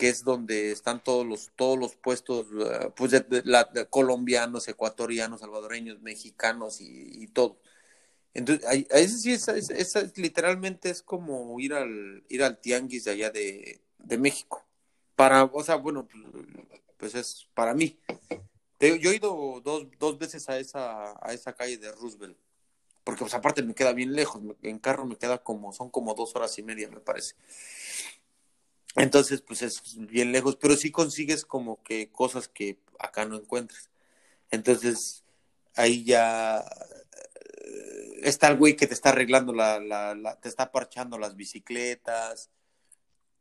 que es donde están todos los, todos los puestos eh, pues de, colombianos, ecuatorianos, salvadoreños, mexicanos y, todo. Entonces, ahí, sí, es, literalmente es como ir al, ir al tianguis de allá de, México. Para, o sea, bueno, pues es para mí. Yo he ido dos, dos veces a esa, a esa calle de Roosevelt, porque pues aparte me queda bien lejos, en carro me queda como, son como dos horas y media, me parece. Entonces, pues es bien lejos, pero sí consigues como que cosas que acá no encuentras. Entonces, ahí ya eh, está el güey que te está arreglando la, la, te está parchando las bicicletas,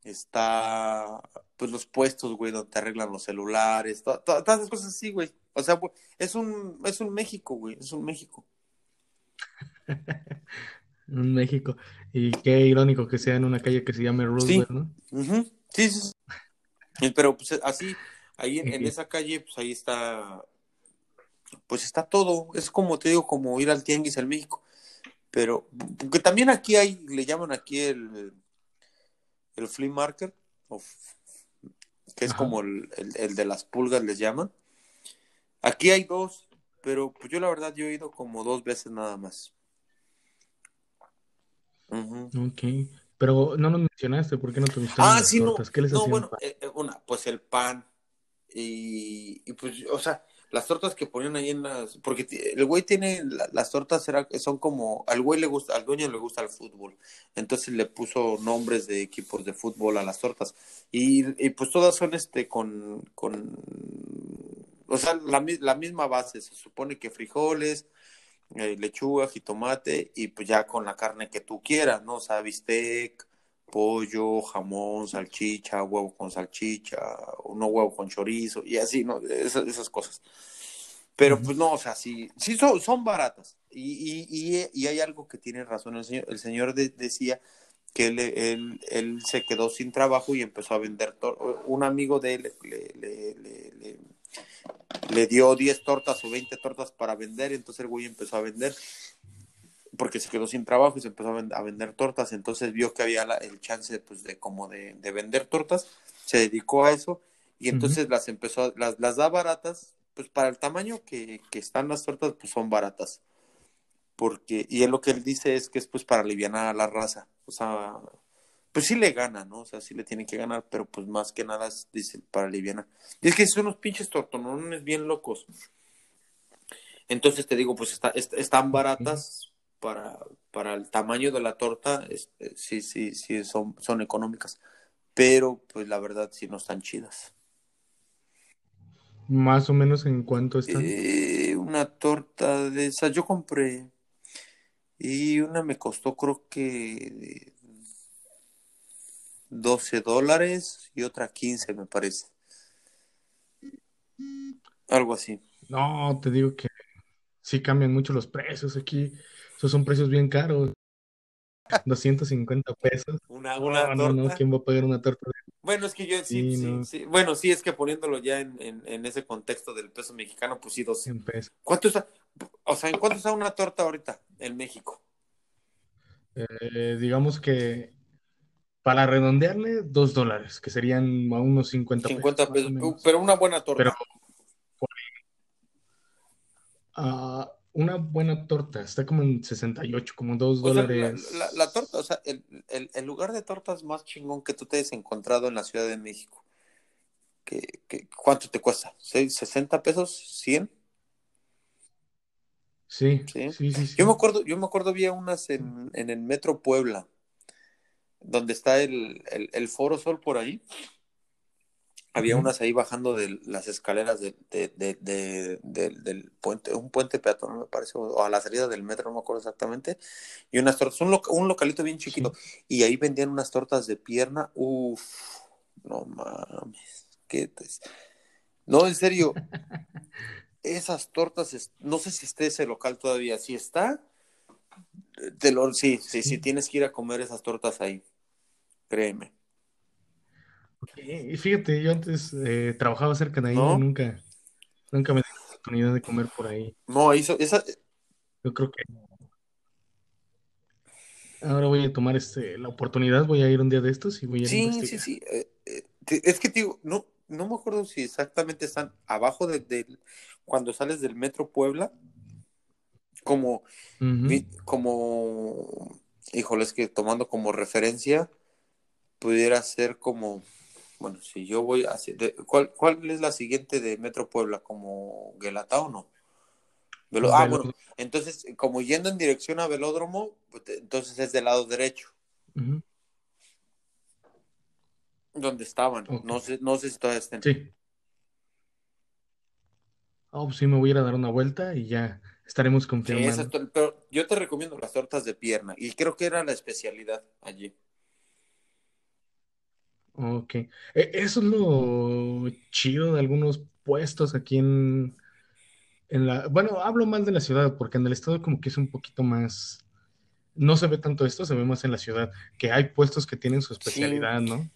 está pues los puestos, güey, donde te arreglan los celulares, todas esas cosas así, güey. O sea, es un, es un México, güey, es un México. un México. Y qué irónico que sea en una calle que se llame Roosevelt, ¿no? Sí, sí, Pero pues así, ahí en, esa calle, pues ahí está, pues está todo. Es como te digo, como ir al tianguis en México. Pero, porque también aquí hay, le llaman aquí el, el flea market, que es como el, el, de las pulgas, les llaman. Aquí hay dos, pero pues yo la verdad yo he ido como dos veces nada más. Ok. Pero no nos mencionaste, ¿por qué no te gustaron ah, las tortas? ¿Qué les no, bueno, eh, eh, una, pues el pan y, y, pues, o sea, las tortas que ponían ahí en las, porque el güey tiene, las tortas era, son como, al güey le gusta, al dueño le gusta el fútbol, entonces le puso nombres de equipos de fútbol a las tortas. Y, y pues todas son este con, con, o sea, la, la misma base, se supone que frijoles, eh, lechuga, jitomate y pues ya con la carne que tú quieras, ¿no? O sea, bistec, pollo, jamón, salchicha, huevo con salchicha, no huevo con chorizo y así, ¿no? Esas, esas cosas. Pero pues no, o sea, sí, sí son, son baratas. Y, y, y, hay algo que tiene razón el señor. El señor decía que él, él, él, se quedó sin trabajo y empezó a vender. Un amigo de él le, le, le, le dio 10 tortas o 20 tortas para vender, entonces el güey empezó a vender porque se quedó sin trabajo y se empezó a, vender tortas, entonces vio que había el chance pues de como de, vender tortas, se dedicó a eso y entonces las empezó, las, las da baratas, pues para el tamaño que, que están las tortas pues son baratas, porque, y él lo que él dice es que es pues para aliviar a la raza, o sea, pues sí le gana, ¿no? O sea, sí le tiene que ganar, pero pues más que nada es, dice, para aliviar. Y es que son unos pinches tortonones bien locos. Entonces te digo, pues está, están baratas para, para el tamaño de la torta, este, sí, sí, sí, son, son económicas. Pero pues la verdad sí no están chidas. Más o menos en cuánto están. Eh, una torta de esa yo compré y una me costó creo que 12 dólares y otra 15, me parece. Algo así. No, te digo que sí cambian mucho los precios aquí. Esos son precios bien caros. 250 pesos. Una, una no, no, ¿quién va a pagar una torta? Bueno, es que yo sí, sí, Bueno, sí, es que poniéndolo ya en, en, ese contexto del peso mexicano, pues sí, dos. ¿Cuánto está? O sea, ¿en cuánto está una torta ahorita en México? Eh, digamos que para redondearle, dos dólares, que serían a unos 50 pesos. 50 pesos, pero una buena torta. Pero, uh, una buena torta, está como en 68, como dos dólares. la, torta, o sea, el, el, lugar de tortas más chingón que tú te hayas encontrado en la Ciudad de México. ¿Qué, cuánto te cuesta? ¿60 pesos? ¿100? Sí, sí, sí, Yo me acuerdo, yo me acuerdo, había unas en, en el Metro Puebla donde está el, el, el Foro Sol por ahí, había unas ahí bajando de las escaleras de, de- de- de- del- puente, un puente peatonal me parece, o a la salida del metro, no me acuerdo exactamente, y unas tortas, un, loca- un localito bien chiquito, y ahí vendían unas tortas de pierna, uff, no mames, qué No, en serio, esas tortas, no sé si esté ese local todavía, si está, te lo, sí, sí, sí, Sí. tienes que ir a comer esas tortas ahí, créeme. Ok, Y fíjate, yo antes eh, trabajaba cerca de ahí ¿No? y nunca, nunca me di la oportunidad de comer por ahí. No, hizo, esa, Yo creo que ahora voy a tomar este, la oportunidad, voy a ir un día de estos y voy a ir a Sí, sí, investigar. sí. eh, eh, te- es que digo, no, no me acuerdo si exactamente están abajo de, del- cuando sales del Metro Puebla, como, como, híjole, es que tomando como referencia, pudiera ser como, bueno, si yo voy hacia, de- ¿cuál, cuál es la siguiente de Metro Puebla? ¿Como Guelatao o no? Velo- ah, bueno, entonces, como yendo en dirección a Velódromo, pues, entonces es del lado derecho, Ujú. donde estaban. No sé, no sé si todavía estén. Sí. Ah, pues sí, me voy a ir a dar una vuelta y ya estaremos Sí, confirmando. tor- pero yo te recomiendo las tortas de pierna y creo que era la especialidad allí. Ok. E- Eso es lo chido de algunos puestos aquí en, en la... Bueno, hablo más de la ciudad, porque en el estado como que es un poquito más... No se ve tanto esto, se ve más en la ciudad, que hay puestos que tienen su especialidad, ¿no?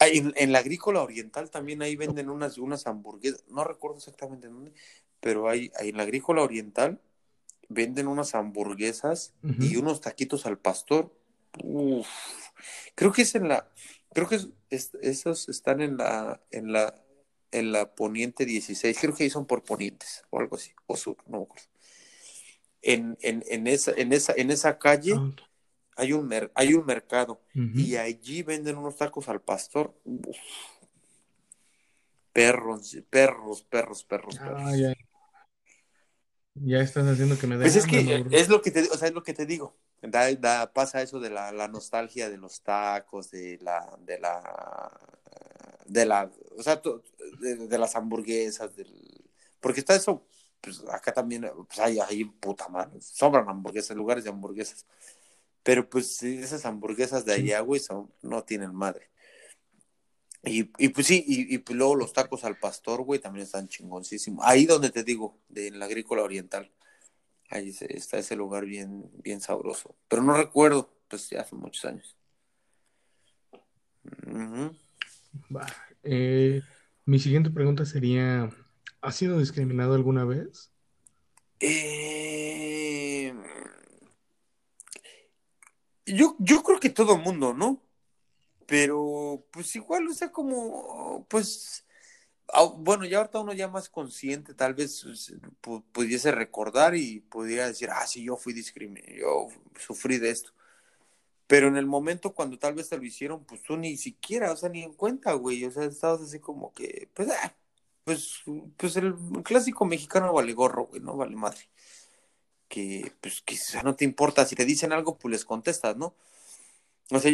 Ah, en, en la agrícola oriental también ahí venden unas, unas hamburguesas, no recuerdo exactamente en dónde, pero hay, hay en la agrícola oriental venden unas hamburguesas y unos taquitos al pastor. Uf, creo que es en la, creo que es- es- esos están en la, en la, en la Poniente 16, creo que ahí son por Ponientes o algo así, o sur, no me acuerdo. En, en, en esa, en esa, en esa calle Ah, hay un mer- hay un mercado y allí venden unos tacos al pastor. Uf. Perros, perros, perros, perros, perros. Ya estás haciendo que me dé Pues es que es lo que te, o sea, es lo que te digo. Da, da- pasa eso de la, la nostalgia de los tacos, de la, de la, de la, o sea, de, de las hamburguesas, del, porque está eso, pues acá también, pues hay, hay puta madre, sobran hamburguesas, lugares de hamburguesas. Pero pues esas hamburguesas de allá, güey, son, no tienen madre. Y, y pues sí, y, y pues luego los tacos al pastor, güey, también están chingoncísimos. Ahí donde te digo, de en la agrícola oriental. Ahí se- está ese lugar bien, bien sabroso. Pero no recuerdo, pues ya hace muchos años. Eh, mi siguiente pregunta sería, ¿has sido discriminado alguna vez? Eh, yo, yo creo que todo mundo, ¿no? Pero pues igual, o sea, como, pues, ah, bueno, ya ahorita uno ya más consciente, tal vez pu- pudiese recordar y pudiera decir, ah, sí, yo fui discriminado, yo sufrí de esto. Pero en el momento cuando tal vez te lo hicieron, pues tú ni siquiera, o sea, ni en cuenta, güey, o sea, estabas así como que, pues, ah, pues, pues el clásico mexicano vale gorro, güey, no vale madre. Que, pues, sea, no te importa, si te dicen algo, pues les contestas, ¿no? O sea,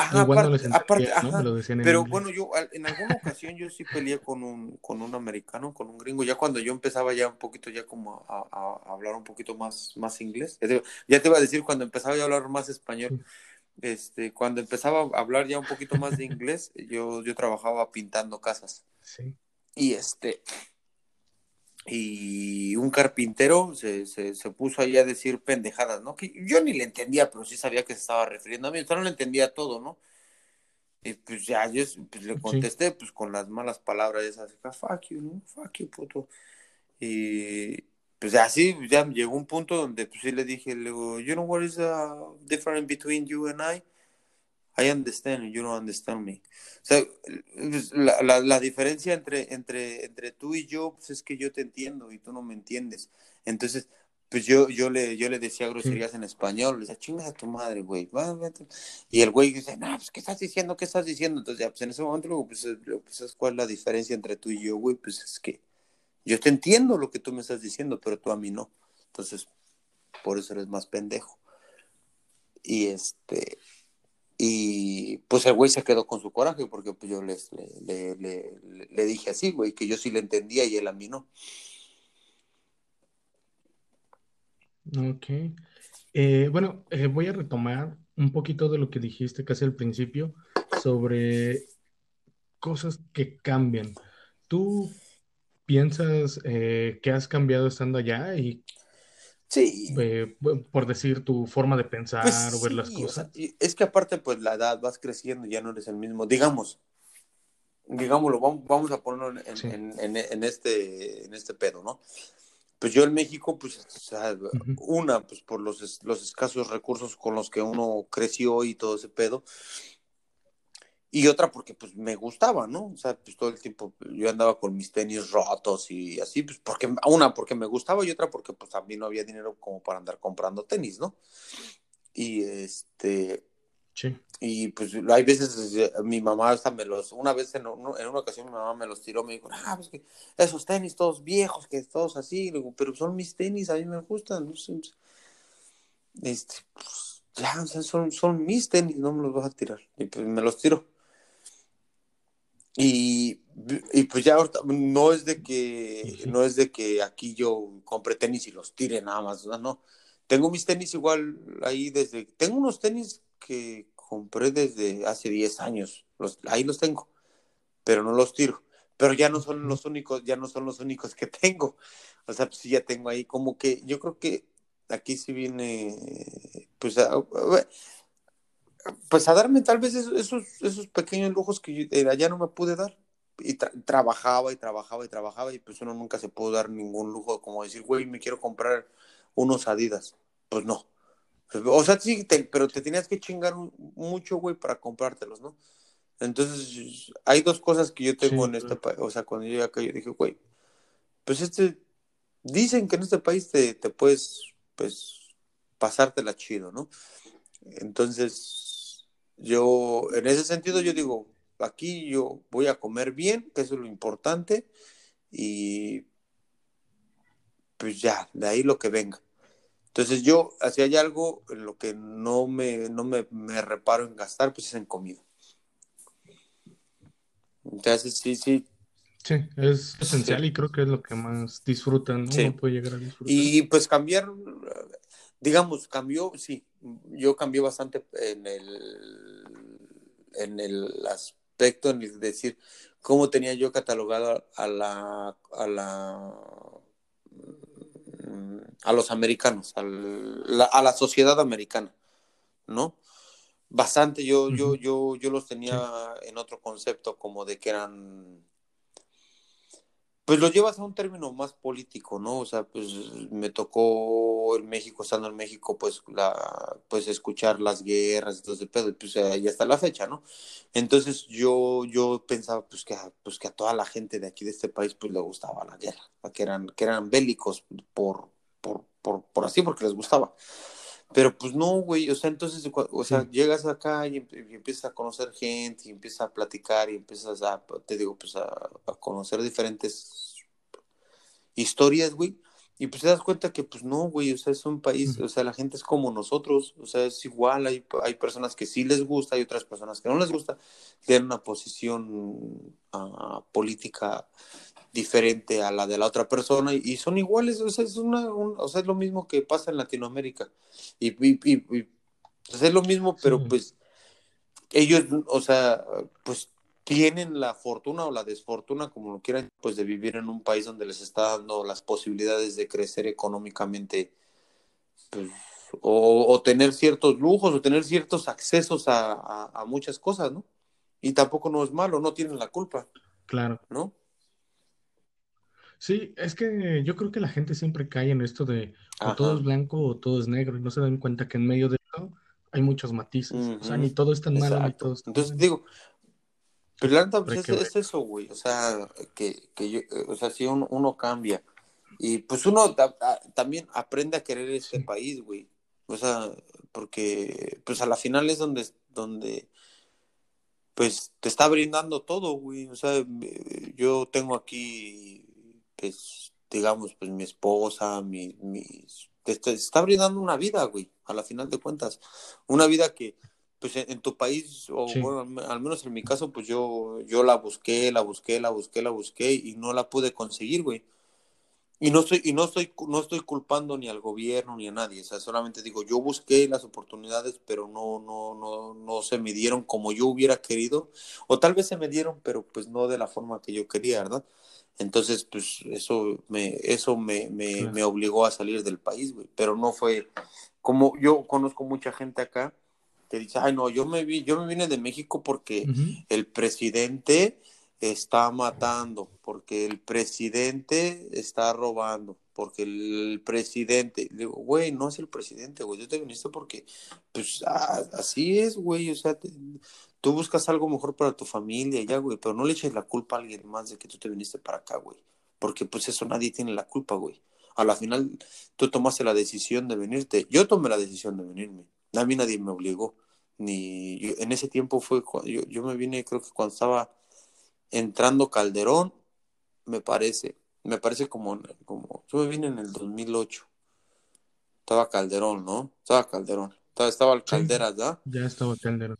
ajá, Igual no aparte, ajá, Me lo decían en pero inglés. bueno, yo en alguna ocasión yo sí peleé con un, con un americano, con un gringo, ya cuando yo empezaba ya un poquito ya como a, a- a hablar un poquito más, más inglés, ya te, ya te iba a decir cuando empezaba ya a hablar más español, este, cuando empezaba a hablar ya un poquito más de inglés, yo, yo trabajaba pintando casas. Sí. y este, y un carpintero se, se, se puso ahí a decir pendejadas, ¿no? Que yo ni le entendía, pero sí sabía que se estaba refiriendo a mí, yo no le entendía todo, ¿no? Y pues ya yo pues, le contesté pues con las malas palabras esas, ah, fuck you, ¿no? Fuck you, puto. Y pues así ya llegó un punto donde pues sí le dije, le digo, you know what is the difference between you and I? I understand and you don't understand me. O sea, pues, la, la, la diferencia entre, entre, entre tú y yo pues es que yo te entiendo y tú no me entiendes. Entonces, pues yo, yo, le, yo le decía groserías en español, le decía, chinga a tu madre, güey. va, vete". Y el güey dice, no, pues, ¿qué estás diciendo? ¿Qué estás diciendo? Entonces, ya, pues en ese momento, luego, pues, eh, pues, ¿sabes cuál es la diferencia entre tú y yo, güey? Pues es que yo te entiendo lo que tú me estás diciendo, pero tú a mí no. Entonces, por eso eres más pendejo. Y este, Y pues el güey se quedó con su coraje porque pues yo les, le, le, le, dije así, güey, que yo sí le entendía y él a mí no. Ok. Eh, bueno, eh, voy a retomar un poquito de lo que dijiste casi al principio sobre cosas que cambian. ¿Tú piensas eh, que has cambiado estando allá y Sí. por decir tu forma de pensar Pues o ver las sí, o sea, cosas? es que aparte, pues la edad vas creciendo y ya no eres el mismo. Digamos, digámoslo, vamos, vamos a ponerlo en, Sí. en, en, en este, en este pedo, ¿no? Pues yo en México, pues, o sea, Ujú. una, pues por los, los escasos recursos con los que uno creció y todo ese pedo. Y otra porque pues me gustaba, ¿no? O sea, pues todo el tiempo yo andaba con mis tenis rotos y así, pues porque, una porque me gustaba y otra porque pues a mí no había dinero como para andar comprando tenis, ¿no? Y este, Sí. y pues hay veces eh, mi mamá hasta me los, una vez en, un- en una ocasión mi mamá me los tiró, me dijo, ah, pues que esos tenis todos viejos, que todos así, digo, pero son mis tenis, a mí me gustan, no sé, pues, este, pues, ya, o sea, son, son mis tenis, no me los vas a tirar, y pues me los tiró. Y, y pues ya ahorita, no es de que, no es de que aquí yo compre tenis y los tire nada más, o sea, no. Tengo mis tenis igual ahí desde, tengo unos tenis que compré desde hace 10 años, los, ahí los tengo, pero no los tiro. Pero ya no son los únicos, ya no son los únicos que tengo. O sea, pues sí ya tengo ahí como que, yo creo que aquí sí viene, pues, a, pues a darme tal vez esos, esos, pequeños lujos que yo, eh, allá no me pude dar. Y tra trabajaba y trabajaba y trabajaba y pues uno nunca se pudo dar ningún lujo como decir, güey, me quiero comprar unos Adidas. Pues no. O sea, sí, te, pero te tenías que chingar mucho, güey, para comprártelos, ¿no? Entonces, hay dos cosas que yo tengo Sí, en este país. O sea, cuando llegué acá, yo dije, güey, pues este, dicen que en este país te, te puedes, pues, pasártela chido, ¿no? Entonces, yo, en ese sentido, yo digo, aquí yo voy a comer bien, que eso es lo importante, y pues ya, de ahí lo que venga. Entonces yo, si hay algo en lo que no me, no me, me reparo en gastar, pues es en comida. Entonces, sí, sí. Sí, es esencial Sí. y creo que es lo que más disfrutan, ¿no? Sí. Uno puede llegar a disfrutar. Y pues cambiar, digamos, cambió, sí, yo cambié bastante en el, en el aspecto, en el decir, cómo tenía yo catalogado a la, a la, a los americanos, a la, a la sociedad americana, ¿no? Bastante, yo, yo, yo, yo los Sí. tenía en otro concepto, como de que eran pues lo llevas a un término más político, ¿no? O sea, pues me tocó en México, estando en México, pues la, pues escuchar las guerras y todo ese pedo, y pues ahí hasta la fecha, ¿no? Entonces yo, yo pensaba pues que, a, pues que a toda la gente de aquí de este país pues le gustaba la guerra, que eran, que eran bélicos por, por, por, por así, porque les gustaba. Pero pues no, güey, o sea, entonces, o sea, Sí. llegas acá y, y, empiezas a conocer gente y empiezas a platicar y empiezas a, te digo, pues a, a conocer diferentes historias, güey, y pues te das cuenta que pues no, güey, o sea, es un país, o sea, la gente es como nosotros, o sea, es igual, hay, hay personas que sí les gusta, hay otras personas que no les gusta, tienen una posición uh, política diferente a la de la otra persona y, y son iguales, o sea, es una, un, o sea, es lo mismo que pasa en Latinoamérica y, y, y, y pues es lo mismo, pero Sí. pues ellos, o sea, pues tienen la fortuna o la desfortuna, como lo quieran, pues de vivir en un país donde les está dando las posibilidades de crecer económicamente, pues, o, o, tener ciertos lujos, o tener ciertos accesos a, a, a, muchas cosas, ¿no? Y tampoco no es malo, no tienen la culpa. Claro. ¿No? Sí, es que yo creo que la gente siempre cae en esto de o Ajá. todo es blanco o todo es negro, y no se dan cuenta que en medio de eso hay muchos matices. Uh -huh. O sea, ni todo es tan Exacto. malo, ni todo es tan Entonces digo, pero la neta, pues es, es, eso, güey. O sea, que, que yo, o sea, si uno, uno cambia. Y pues uno a, también aprende a querer este sí. país, güey. O sea, porque pues a la final es donde, donde pues te está brindando todo, güey. O sea, yo tengo aquí, pues, digamos, pues mi esposa, mi, mis, te, te está brindando una vida, güey, a la final de cuentas. Una vida que, pues en, tu país, o bueno, al menos en mi caso, pues yo, yo la busqué, la busqué, la busqué, la busqué y no la pude conseguir, güey. Y no estoy, y no estoy, no estoy culpando ni al gobierno ni a nadie, o sea, solamente digo, yo busqué las oportunidades, pero no, no, no, no se me dieron como yo hubiera querido, o tal vez se me dieron, pero pues no de la forma que yo quería, ¿verdad? Entonces, pues eso me, eso me, me, me obligó a salir del país, güey, pero no fue, como yo conozco mucha gente acá que dice, ay no, yo me vi, yo me vine de México porque el presidente está matando, porque el presidente está robando, porque el presidente, digo, güey, no es el presidente, güey, yo te viniste porque, pues, así es, güey, o sea, tú buscas algo mejor para tu familia, ya, güey, pero no le eches la culpa a alguien más de que tú te viniste para acá, güey, porque pues eso nadie tiene la culpa, güey. A la final tú tomaste la decisión de venirte, yo tomé la decisión de venirme, a mí nadie me obligó, ni en ese tiempo fue, yo, yo me vine, creo que cuando estaba entrando Calderón, me parece, me parece como, como, yo me vine en el 2008, estaba Calderón, ¿no? Estaba Calderón, estaba, estaba el Calderas, ¿verdad? Ya estaba Calderón.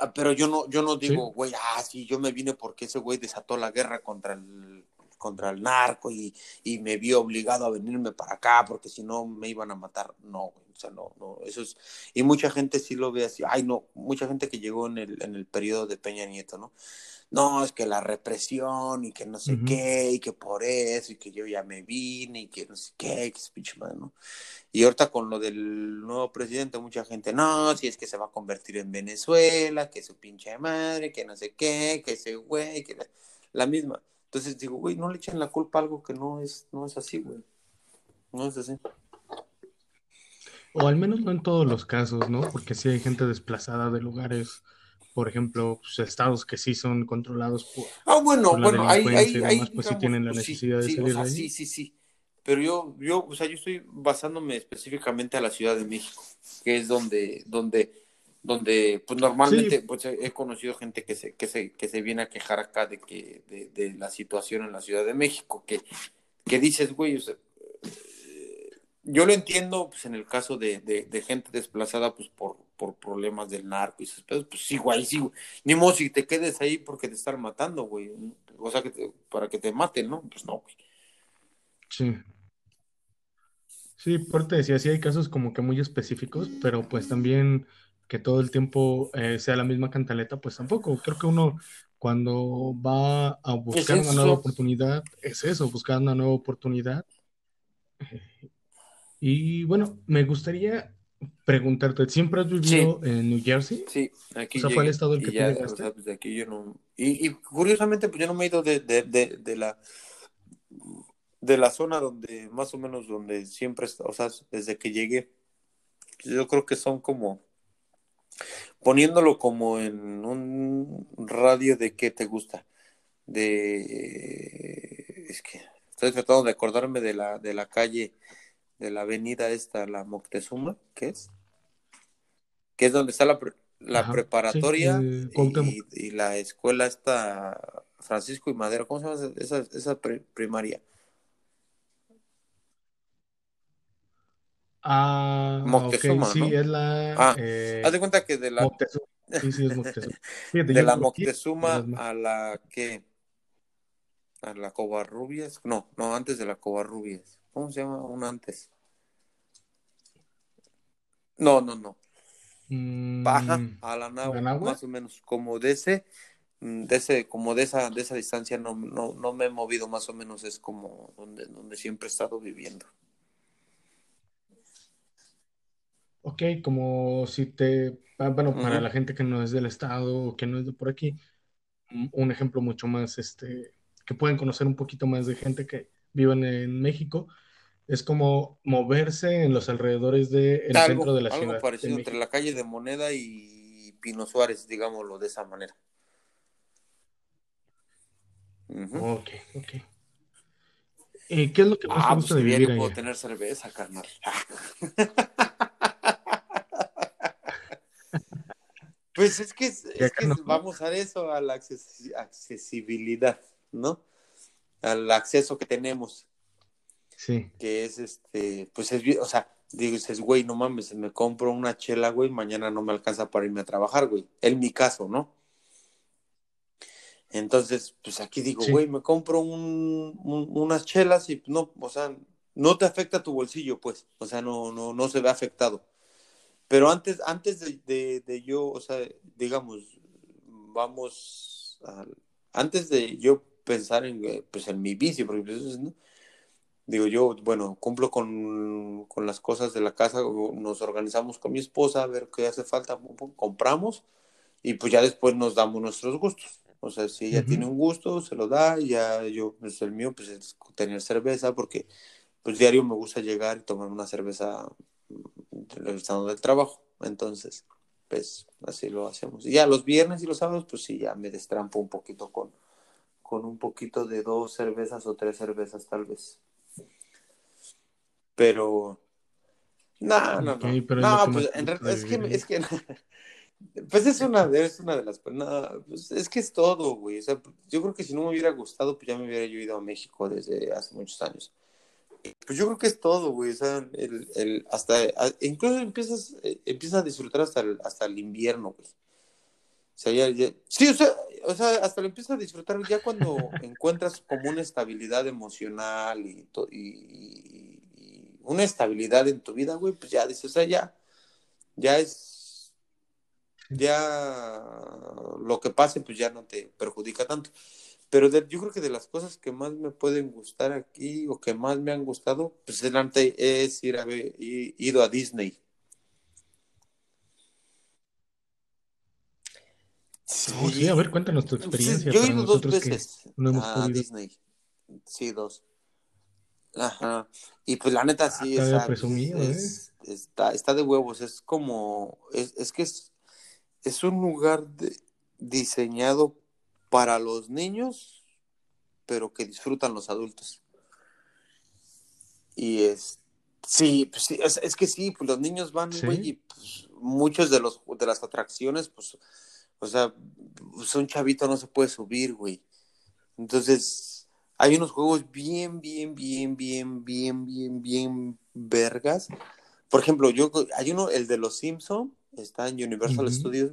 Ah, pero yo no, yo no digo, güey, ah, sí, yo me vine porque ese güey desató la guerra contra el, contra el narco y, y me vi obligado a venirme para acá porque si no me iban a matar. No, güey, o sea, no, no, eso es, y mucha gente sí lo ve así, ay, no, mucha gente que llegó en el, en el periodo de Peña Nieto, ¿no? no, es que la represión y que no sé qué, y que por eso, y que yo ya me vine, y que no sé qué, que es pinche madre, ¿no? Y ahorita con lo del nuevo presidente, mucha gente, no, si es que se va a convertir en Venezuela, que su pinche madre, que no sé qué, que ese güey, que la, misma. Entonces digo, güey, no le echen la culpa a algo que no es, no es así, güey. No es así. O al menos no en todos los casos, ¿no? Porque sí hay gente desplazada de lugares por ejemplo, pues, estados que sí son controlados por. Ah, bueno, bueno, hay, hay, pues sí tienen la pues, necesidad de salir de ahí. Sí, sí, sí. Pero yo, yo, o sea, yo estoy basándome específicamente a la Ciudad de México, que es donde, donde, donde, pues normalmente, pues he conocido gente que se, que se, que se viene a quejar acá de que, de, de la situación en la Ciudad de México, que, que dices, güey, o sea, yo lo entiendo pues, en el caso de, de, gente desplazada pues por, por problemas del narco y esos pedos, pues sí, güey, sí, güey. Ni modo si te quedes ahí porque te están matando, güey. O sea, que para que te maten, ¿no? Pues no, güey. Sí. Sí, por te decía, sí hay casos como que muy específicos, pero pues también que todo el tiempo eh, sea la misma cantaleta, pues tampoco. Creo que uno cuando va a buscar una nueva oportunidad, es eso, buscar una nueva oportunidad. Y bueno, me gustaría preguntarte, ¿siempre has vivido en New Jersey? Sí, aquí. O sea, fue el estado el que ya, o sea, pues aquí yo no... Y, y, curiosamente, pues yo no me he ido de, de, de, de, la de la zona donde, más o menos donde siempre, o sea, desde que llegué, yo creo que son como, poniéndolo como en un radio de qué te gusta, de, es que estoy tratando de acordarme de la, de la calle de la avenida esta, la Moctezuma, ¿qué es? Que es donde está la, la preparatoria y, la escuela esta Francisco y Madero, ¿cómo se llama esa, esa primaria? Ah, Moctezuma, sí, es la... Ah, eh, haz de cuenta que de la... Moctezuma. Sí, sí, es Moctezuma. de la Moctezuma a la que... A la Covarrubias. No, no, antes de la Covarrubias. ¿Cómo se llama un antes? No, no, no. Baja mm, a la nave, más o menos, como de ese, mm, de ese, como de esa, de esa distancia no, no, no me he movido, más o menos es como donde, donde siempre he estado viviendo. Ok, como si te, ah, bueno, para la gente que no es del estado o que no es de por aquí, un ejemplo mucho más, este, que pueden conocer un poquito más de gente que viven en México, es como moverse en los alrededores del centro de la ciudad. Algo parecido entre la calle de Moneda y Pino Suárez, digámoslo de esa manera. Ok, ok. ¿Y qué es lo que más ah, te gusta pues de vivir yo puedo tener cerveza, carnal. pues es que, es, que vamos a eso, a la accesibilidad, ¿no? Al acceso que tenemos Sí. Que es este, pues es, o sea, dices, güey, no mames, me compro una chela, güey, mañana no me alcanza para irme a trabajar, güey. En mi caso, ¿no? Entonces, pues aquí digo, güey, me compro un, unas chelas y no, o sea, no te afecta tu bolsillo, pues, o sea, no, no, no se ve afectado. Pero antes, antes de, de, yo, o sea, digamos, vamos, antes de yo pensar en, eh, pues, en mi vicio, porque pues, ¿no? Digo yo, bueno, cumplo con, las cosas de la casa, nos organizamos con mi esposa a ver qué hace falta, compramos y pues ya después nos damos nuestros gustos. O sea, si ella tiene un gusto, se lo da, y ya yo, pues el mío, pues es tener cerveza, porque pues diario me gusta llegar y tomar una cerveza estando del trabajo. Entonces, pues así lo hacemos. Y ya los viernes y los sábados, pues sí, ya me destrampo un poquito con, con un poquito de dos cervezas o tres cervezas tal vez. Pero, no, no, no. no, pues en realidad, es que, es que, pues es una, es una de las, no, pues es que es todo, güey. O sea, yo creo que si no me hubiera gustado, pues ya me hubiera yo ido a México desde hace muchos años. Pues yo creo que es todo, güey. O sea, el, el, hasta, incluso empiezas, eh, empiezas a disfrutar hasta el, hasta el invierno, güey. O sea, ya, sí, o sea, o sea, hasta lo empiezas a disfrutar ya cuando encuentras como una estabilidad emocional y, y, y, una estabilidad en tu vida, güey, pues ya dices, o sea, ya, ya es, ya lo que pase, pues ya no te perjudica tanto. Pero yo creo que de las cosas que más me pueden gustar aquí o que más me han gustado, pues delante es ir a ver, ido a Disney. Sí. a ver, cuéntanos tu experiencia. Yo he ido dos veces a Disney. Sí, dos. Ajá. Y pues la neta sí ah, ¿eh? está, está de huevos. Es como, es, es que es, es un lugar diseñado para los niños, pero que disfrutan los adultos. Y es, sí, pues sí es, que sí, pues los niños van, güey, y pues, muchos de los de las atracciones, pues, o sea, pues un chavito no se puede subir, güey. Entonces, hay unos juegos bien, bien, bien, bien, bien, bien, bien vergas. Por ejemplo, yo hay uno, el de los Simpson, está en Universal Studios,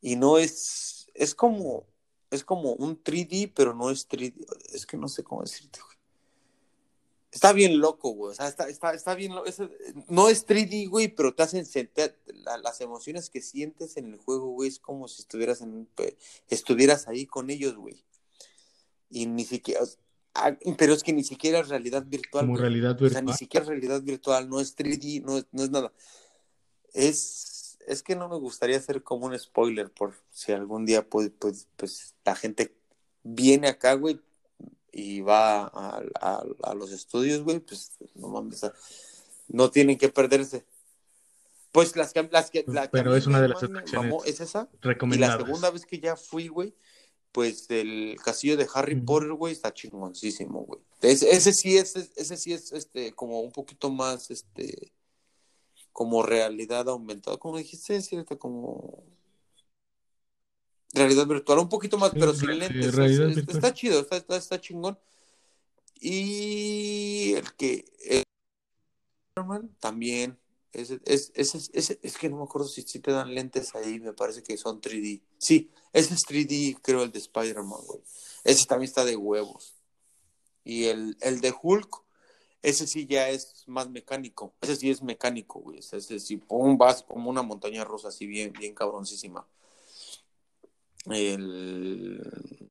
y no es, es como, es como un 3D, pero no es 3D. Es que no sé cómo decirte, güey. Está bien loco, güey. O sea, está, está, está bien loco. no es 3D, güey, pero te hacen sentir las emociones que sientes en el juego, güey. Es como si estuvieras, en, estuvieras ahí con ellos, güey. Y ni siquiera. Ah, pero es que ni siquiera es realidad virtual. Como realidad virtual. O sea, ni siquiera realidad virtual, no es 3D, no es, no es nada. Es es que no me gustaría hacer como un spoiler por si algún día pues, pues, pues la gente viene acá, güey, y va a, los estudios, güey, pues no mames, no tienen que perderse. Pues las que, las que, la Pero es una de las atracciones es esa. Y la segunda vez que ya fui, güey, pues el castillo de Harry Potter, güey, está chingoncísimo, güey. Ese, ese sí es, ese sí es, este, como un poquito más, este, como realidad aumentada, como dijiste, es cierto, como realidad virtual, un poquito más, pero sin lentes. está chido, está, está, chingón. Y el que también es, es, es, es, que no me acuerdo si, si te dan lentes ahí, me parece que son 3D. Sí, ese es 3D, creo, el de Spider-Man, güey. Ese también está de huevos. Y el, el de Hulk, ese sí ya es más mecánico. Ese sí es mecánico, güey. Ese sí, pum, vas como una montaña rosa, así bien, bien cabroncísima. El...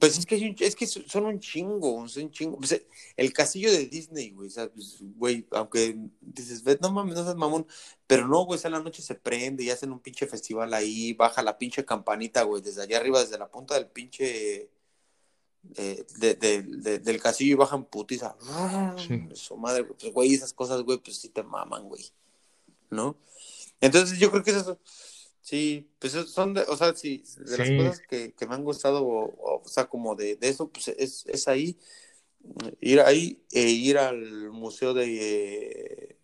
Pues es que, es que son un chingo, son un chingo. Pues, el castillo de Disney, güey, pues, güey, aunque dices, no mames, no seas mamón, pero no, güey, a la noche se prende y hacen un pinche festival ahí, baja la pinche campanita, güey, desde allá arriba, desde la punta del pinche de, del casillo y bajan putiza. Su madre, pues, güey, esas cosas, güey, pues sí te maman, güey. ¿No? Entonces yo creo que eso, sí, pues son de, o sea, sí, de las cosas que, me han gustado, o, sea, como de, eso, pues es, es, ahí, ir ahí e ir al museo de,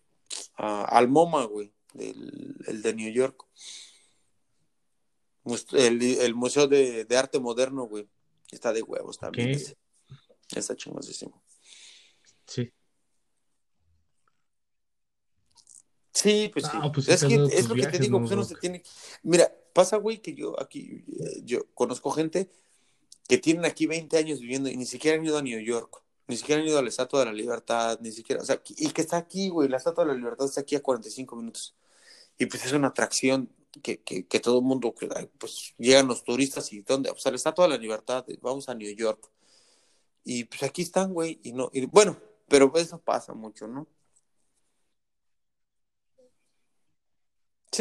al MoMA, güey, del, el de New York. El, el Museo de, de Arte Moderno, güey. Está de huevos también. Está chingosísimo. Sí. Sí, pues sí. Ah, pues sí es que lo que te digo, ¿no, pues uno se tiene. Mira, pasa, güey, que yo aquí, eh, yo conozco gente que tienen aquí 20 años viviendo y ni siquiera han ido a New York, ni siquiera han ido a la Estatua de la Libertad, ni siquiera, o sea, y que está aquí, güey, la Estatua de la Libertad está aquí a 45 minutos. Y pues es una atracción que, que, que todo el mundo, pues llegan los turistas y ¿dónde? Pues a la Estatua de la Libertad, vamos a New York. Y pues aquí están, güey, y no, y bueno, pero eso pasa mucho, ¿no?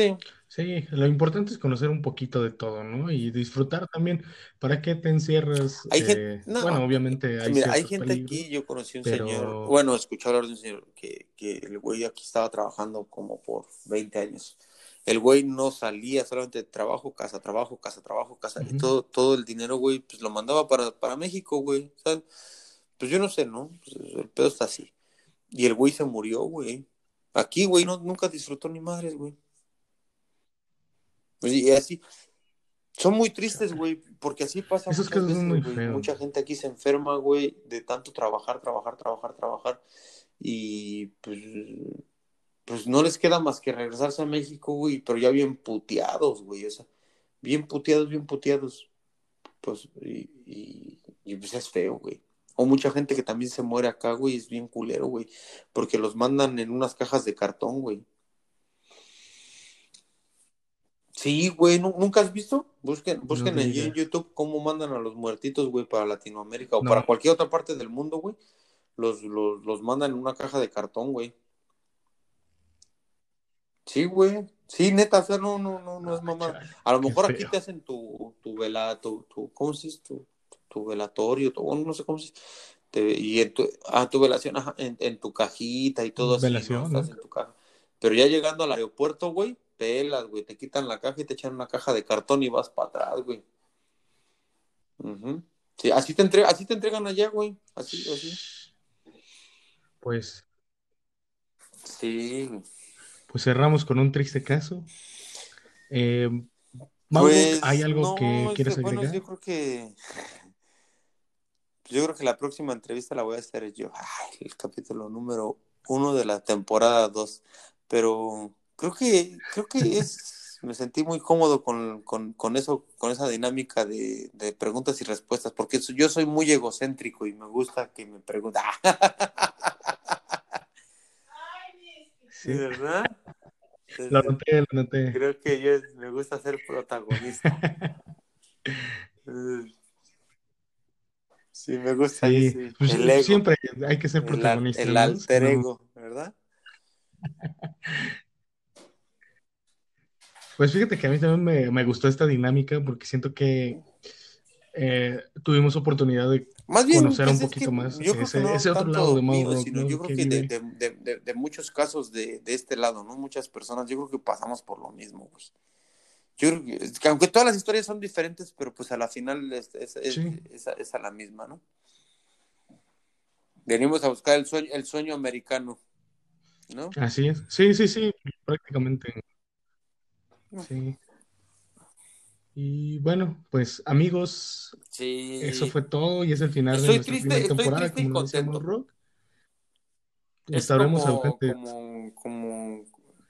Sí, Sí, lo importante es conocer un poquito de todo, ¿no? Y disfrutar también. ¿Para qué te encierras? hay gente, Eh, bueno, no, obviamente hay Mira, hay gente peligros, aquí, yo conocí un señor, bueno, escuché hablar de un señor que, que el güey aquí estaba trabajando como por 20 años. El güey no salía, solamente trabajo, casa, trabajo, casa, trabajo, casa, y todo, todo el dinero, güey, pues lo mandaba para, para México, güey, ¿sabes? Pues yo no sé, ¿no? Pues el pedo está así. Y el güey se murió, güey. Aquí, güey, no, nunca disfrutó ni madres, güey. Pues, y así, son muy tristes, güey, porque así pasa casos son muy veces. Mucha gente aquí se enferma, güey, de tanto trabajar, trabajar, trabajar, trabajar. Y pues, pues no les queda más que regresarse a México, güey, pero ya bien puteados, güey. O sea, bien puteados, bien puteados. Pues, y, y, y, pues es feo, güey. O mucha gente que también se muere acá, güey, es bien culero, güey. Porque los mandan en unas cajas de cartón, güey. Sí, güey, ¿nu- ¿nunca has visto? Busquen, No busquen allí en. YouTube cómo mandan a los muertitos, güey, para Latinoamérica o para No, cualquier otra parte del mundo, güey. Los, los, los mandan en una caja de cartón, güey. Sí, güey. Sí, neta, o sea, no, no, no, no ah, es mamada. chale, A lo mejor aquí te hacen tu, tu vela, tu, tu, ¿cómo se dice? Tu, tu velatorio, tu, bueno, no sé cómo se dice. Te- y en tu, ah, tu velación, ajá, en, en tu cajita y todo así, ¿no? Velación, Estás ¿no? en tu caja. Pero ya llegando al aeropuerto, güey, pelas, güey, te quitan la caja y te echan una caja de cartón y vas para atrás, güey. Ujú. Sí, así te entregan, así te entregan allá, güey. Así, así. Pues, Sí. pues cerramos con un triste caso. Eh, Mauro, ¿hay Pues algo que quieres bueno, agregar? yo creo que yo creo que la próxima entrevista la voy a hacer yo. Ay, el capítulo número uno de la temporada dos. Pero creo que, creo que es, me sentí muy cómodo con, con, con eso, con esa dinámica de, de preguntas y respuestas, porque yo soy muy egocéntrico y me gusta que me pregunten. Sí, ¿Verdad? lo noté, lo noté. Creo que yo me gusta ser protagonista. Sí, me gusta ahí, Sí, sí. pues, El ego, siempre hay que ser el, protagonistas, el. Si alter no, ego, ¿verdad? Pues fíjate que a mí también me, me gustó esta dinámica porque siento que eh, tuvimos oportunidad de Más bien, conocer pues un es que poquito más yo creo que ese, no ese otro lado de mío, Mauro sino ¿no? yo creo que de, de, de, muchos casos de, de este lado, ¿no? Muchas personas, yo creo que pasamos por lo mismo, güey. Yo creo que, aunque todas las historias son diferentes, pero pues a la final es, es, Sí, es a la misma, ¿no? Venimos a buscar el sueño, el sueño americano, ¿no? así es. Sí, sí, sí, prácticamente. Sí. Y bueno, pues amigos, eso fue todo y es el final de Estoy nuestra primera triste, estoy temporada, triste y como Mauro contento. Rock. Es Estaremos como, ausentes. como, como,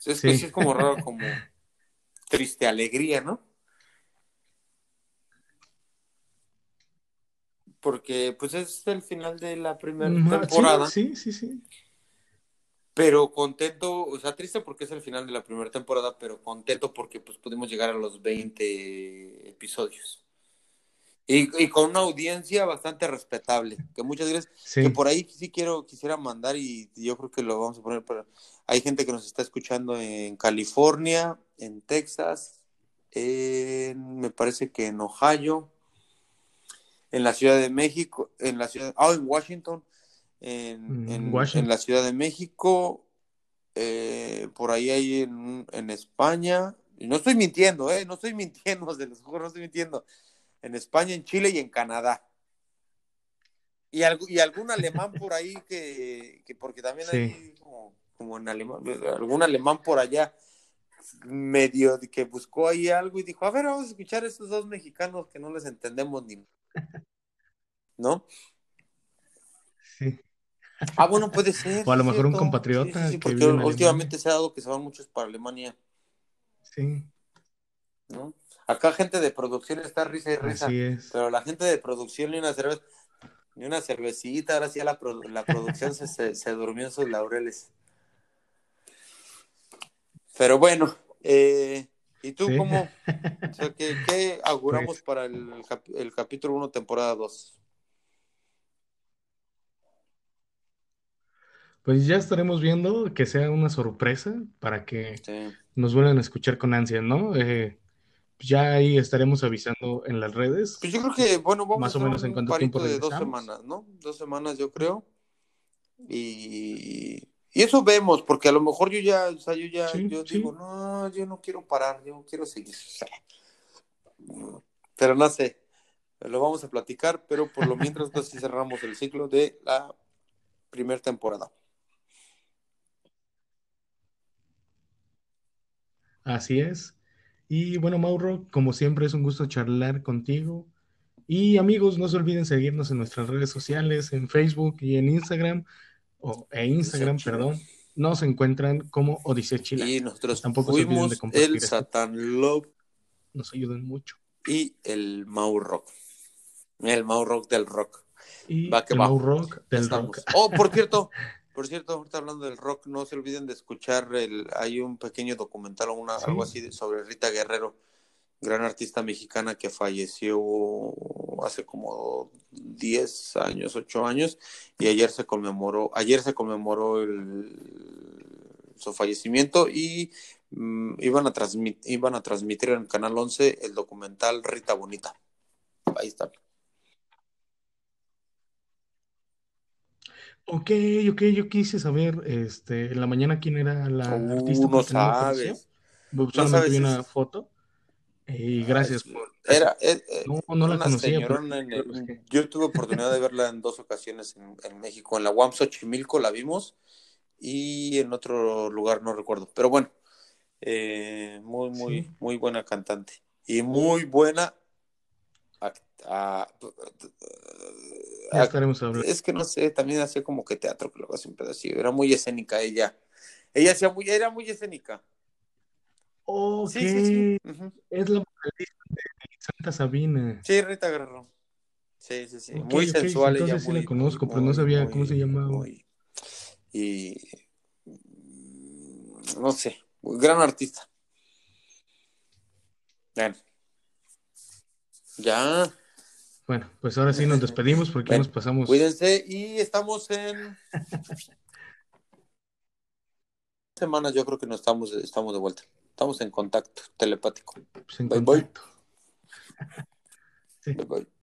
es que sí es como raro, como triste alegría, ¿no? Porque pues es el final de la primera ah, sí, temporada, sí, sí, sí. Pero contento, o sea, triste porque es el final de la primera temporada, pero contento porque pues pudimos llegar a los 20 episodios. Y, y con una audiencia bastante respetable, que muchas gracias, que Sí, por ahí sí quiero, quisiera mandar y yo creo que lo vamos a poner para... Hay gente que nos está escuchando en California, en Texas, en- me parece que en Ohio, en la Ciudad de México, en la ciudad, ah, en Washington, en, mm, en, la Ciudad de México, eh, por ahí hay en, en España, y no estoy mintiendo, eh, no estoy mintiendo, se los juro, no estoy mintiendo, en España, en Chile y en Canadá. Y, algo, y algún alemán por ahí que, que porque también Sí, hay como, como en alemán, algún alemán por allá medio que buscó ahí algo y dijo, a ver, vamos a escuchar a estos dos mexicanos que no les entendemos ni, ¿no? sí. Ah, bueno, puede ser. o a lo mejor un compatriota Sí, sí, sí, que porque últimamente se ha dado que se van muchos para Alemania, Sí, ¿no? Acá gente de producción está risa y risa, así es. pero la gente de producción ni una cerveza, ni una cervecita, ahora sí la, produ- la producción se, se, se durmió en sus laureles. Pero bueno, eh, ¿y tú Sí. cómo? O sea, ¿qué, qué auguramos Pues- para el, cap- el capítulo 1, temporada 2? Pues ya estaremos viendo que sea una sorpresa para que Sí. nos vuelvan a escuchar con ansia, ¿no? Eh, ya ahí estaremos avisando en las redes. Pues yo creo que, bueno, vamos Más a o menos en parito tiempo de dos semanas, ¿no? Dos semanas, yo creo. Y, y eso vemos, porque a lo mejor yo ya, o sea, yo ya, Sí, yo sí. digo, no, yo no quiero parar, yo quiero seguir. Pero no sé, lo vamos a platicar, pero por lo mientras, entonces sí cerramos el ciclo de la primera temporada. Así es. Y bueno, Mauro, como siempre es un gusto charlar contigo. Y amigos, no se olviden seguirnos en nuestras redes sociales, en Facebook y en Instagram, o e Instagram, perdón. Nos encuentran como Odisea Chila. Y nosotros Tampoco se olviden de compartir el. Satan Love Nos ayudan mucho. y el Mau Rock. El Mau Rock del rock. Y Va que el va. Mau Rock Ya del estamos. rock. Oh, por cierto, por cierto, ahorita hablando del rock, no se olviden de escuchar el, hay un pequeño documental o una, Sí. algo así de- sobre Rita Guerrero, gran artista mexicana que falleció hace como 10 años, 8 años, y ayer se conmemoró, ayer se conmemoró el, su fallecimiento y mm, iban, a transmit, iban a transmitir en Canal 11 el documental Rita Bonita. Ahí está. Ok, ok, yo quise saber este, en la mañana quién era la Uh, artista no porque no me apareció. sabes. Solamente sabes vi una foto. Y gracias por. Era, eh, eh, No, no la conocía, pero- en el- yo tuve oportunidad de verla en dos ocasiones en, en México. En la UAM Xochimilco la vimos y en otro lugar no recuerdo. Pero bueno, eh, muy, muy, Sí. muy buena cantante y muy buena a- estaremos hablando. es que no sé, también hacía como que teatro, que luego hacía un pedacito. Era muy escénica ella. Ella hacía muy, era muy escénica. Ok, Sí, sí, sí. Ujú. es la vocalista de Santa Sabina. Sí, Rita Guerrero. Sí, sí, sí. Ok, muy ok, sensual entonces ella. sí la muy, conozco, muy, pero no sabía muy, cómo se llamaba. y mm, no sé, gran artista. Bueno. Ya, Bueno, pues ahora sí nos despedimos porque Bueno, nos pasamos. cuídense y estamos en semanas, yo creo que no estamos, estamos de vuelta. Estamos en contacto telepático. pues, en Bye, bye. contacto. Bye, bye.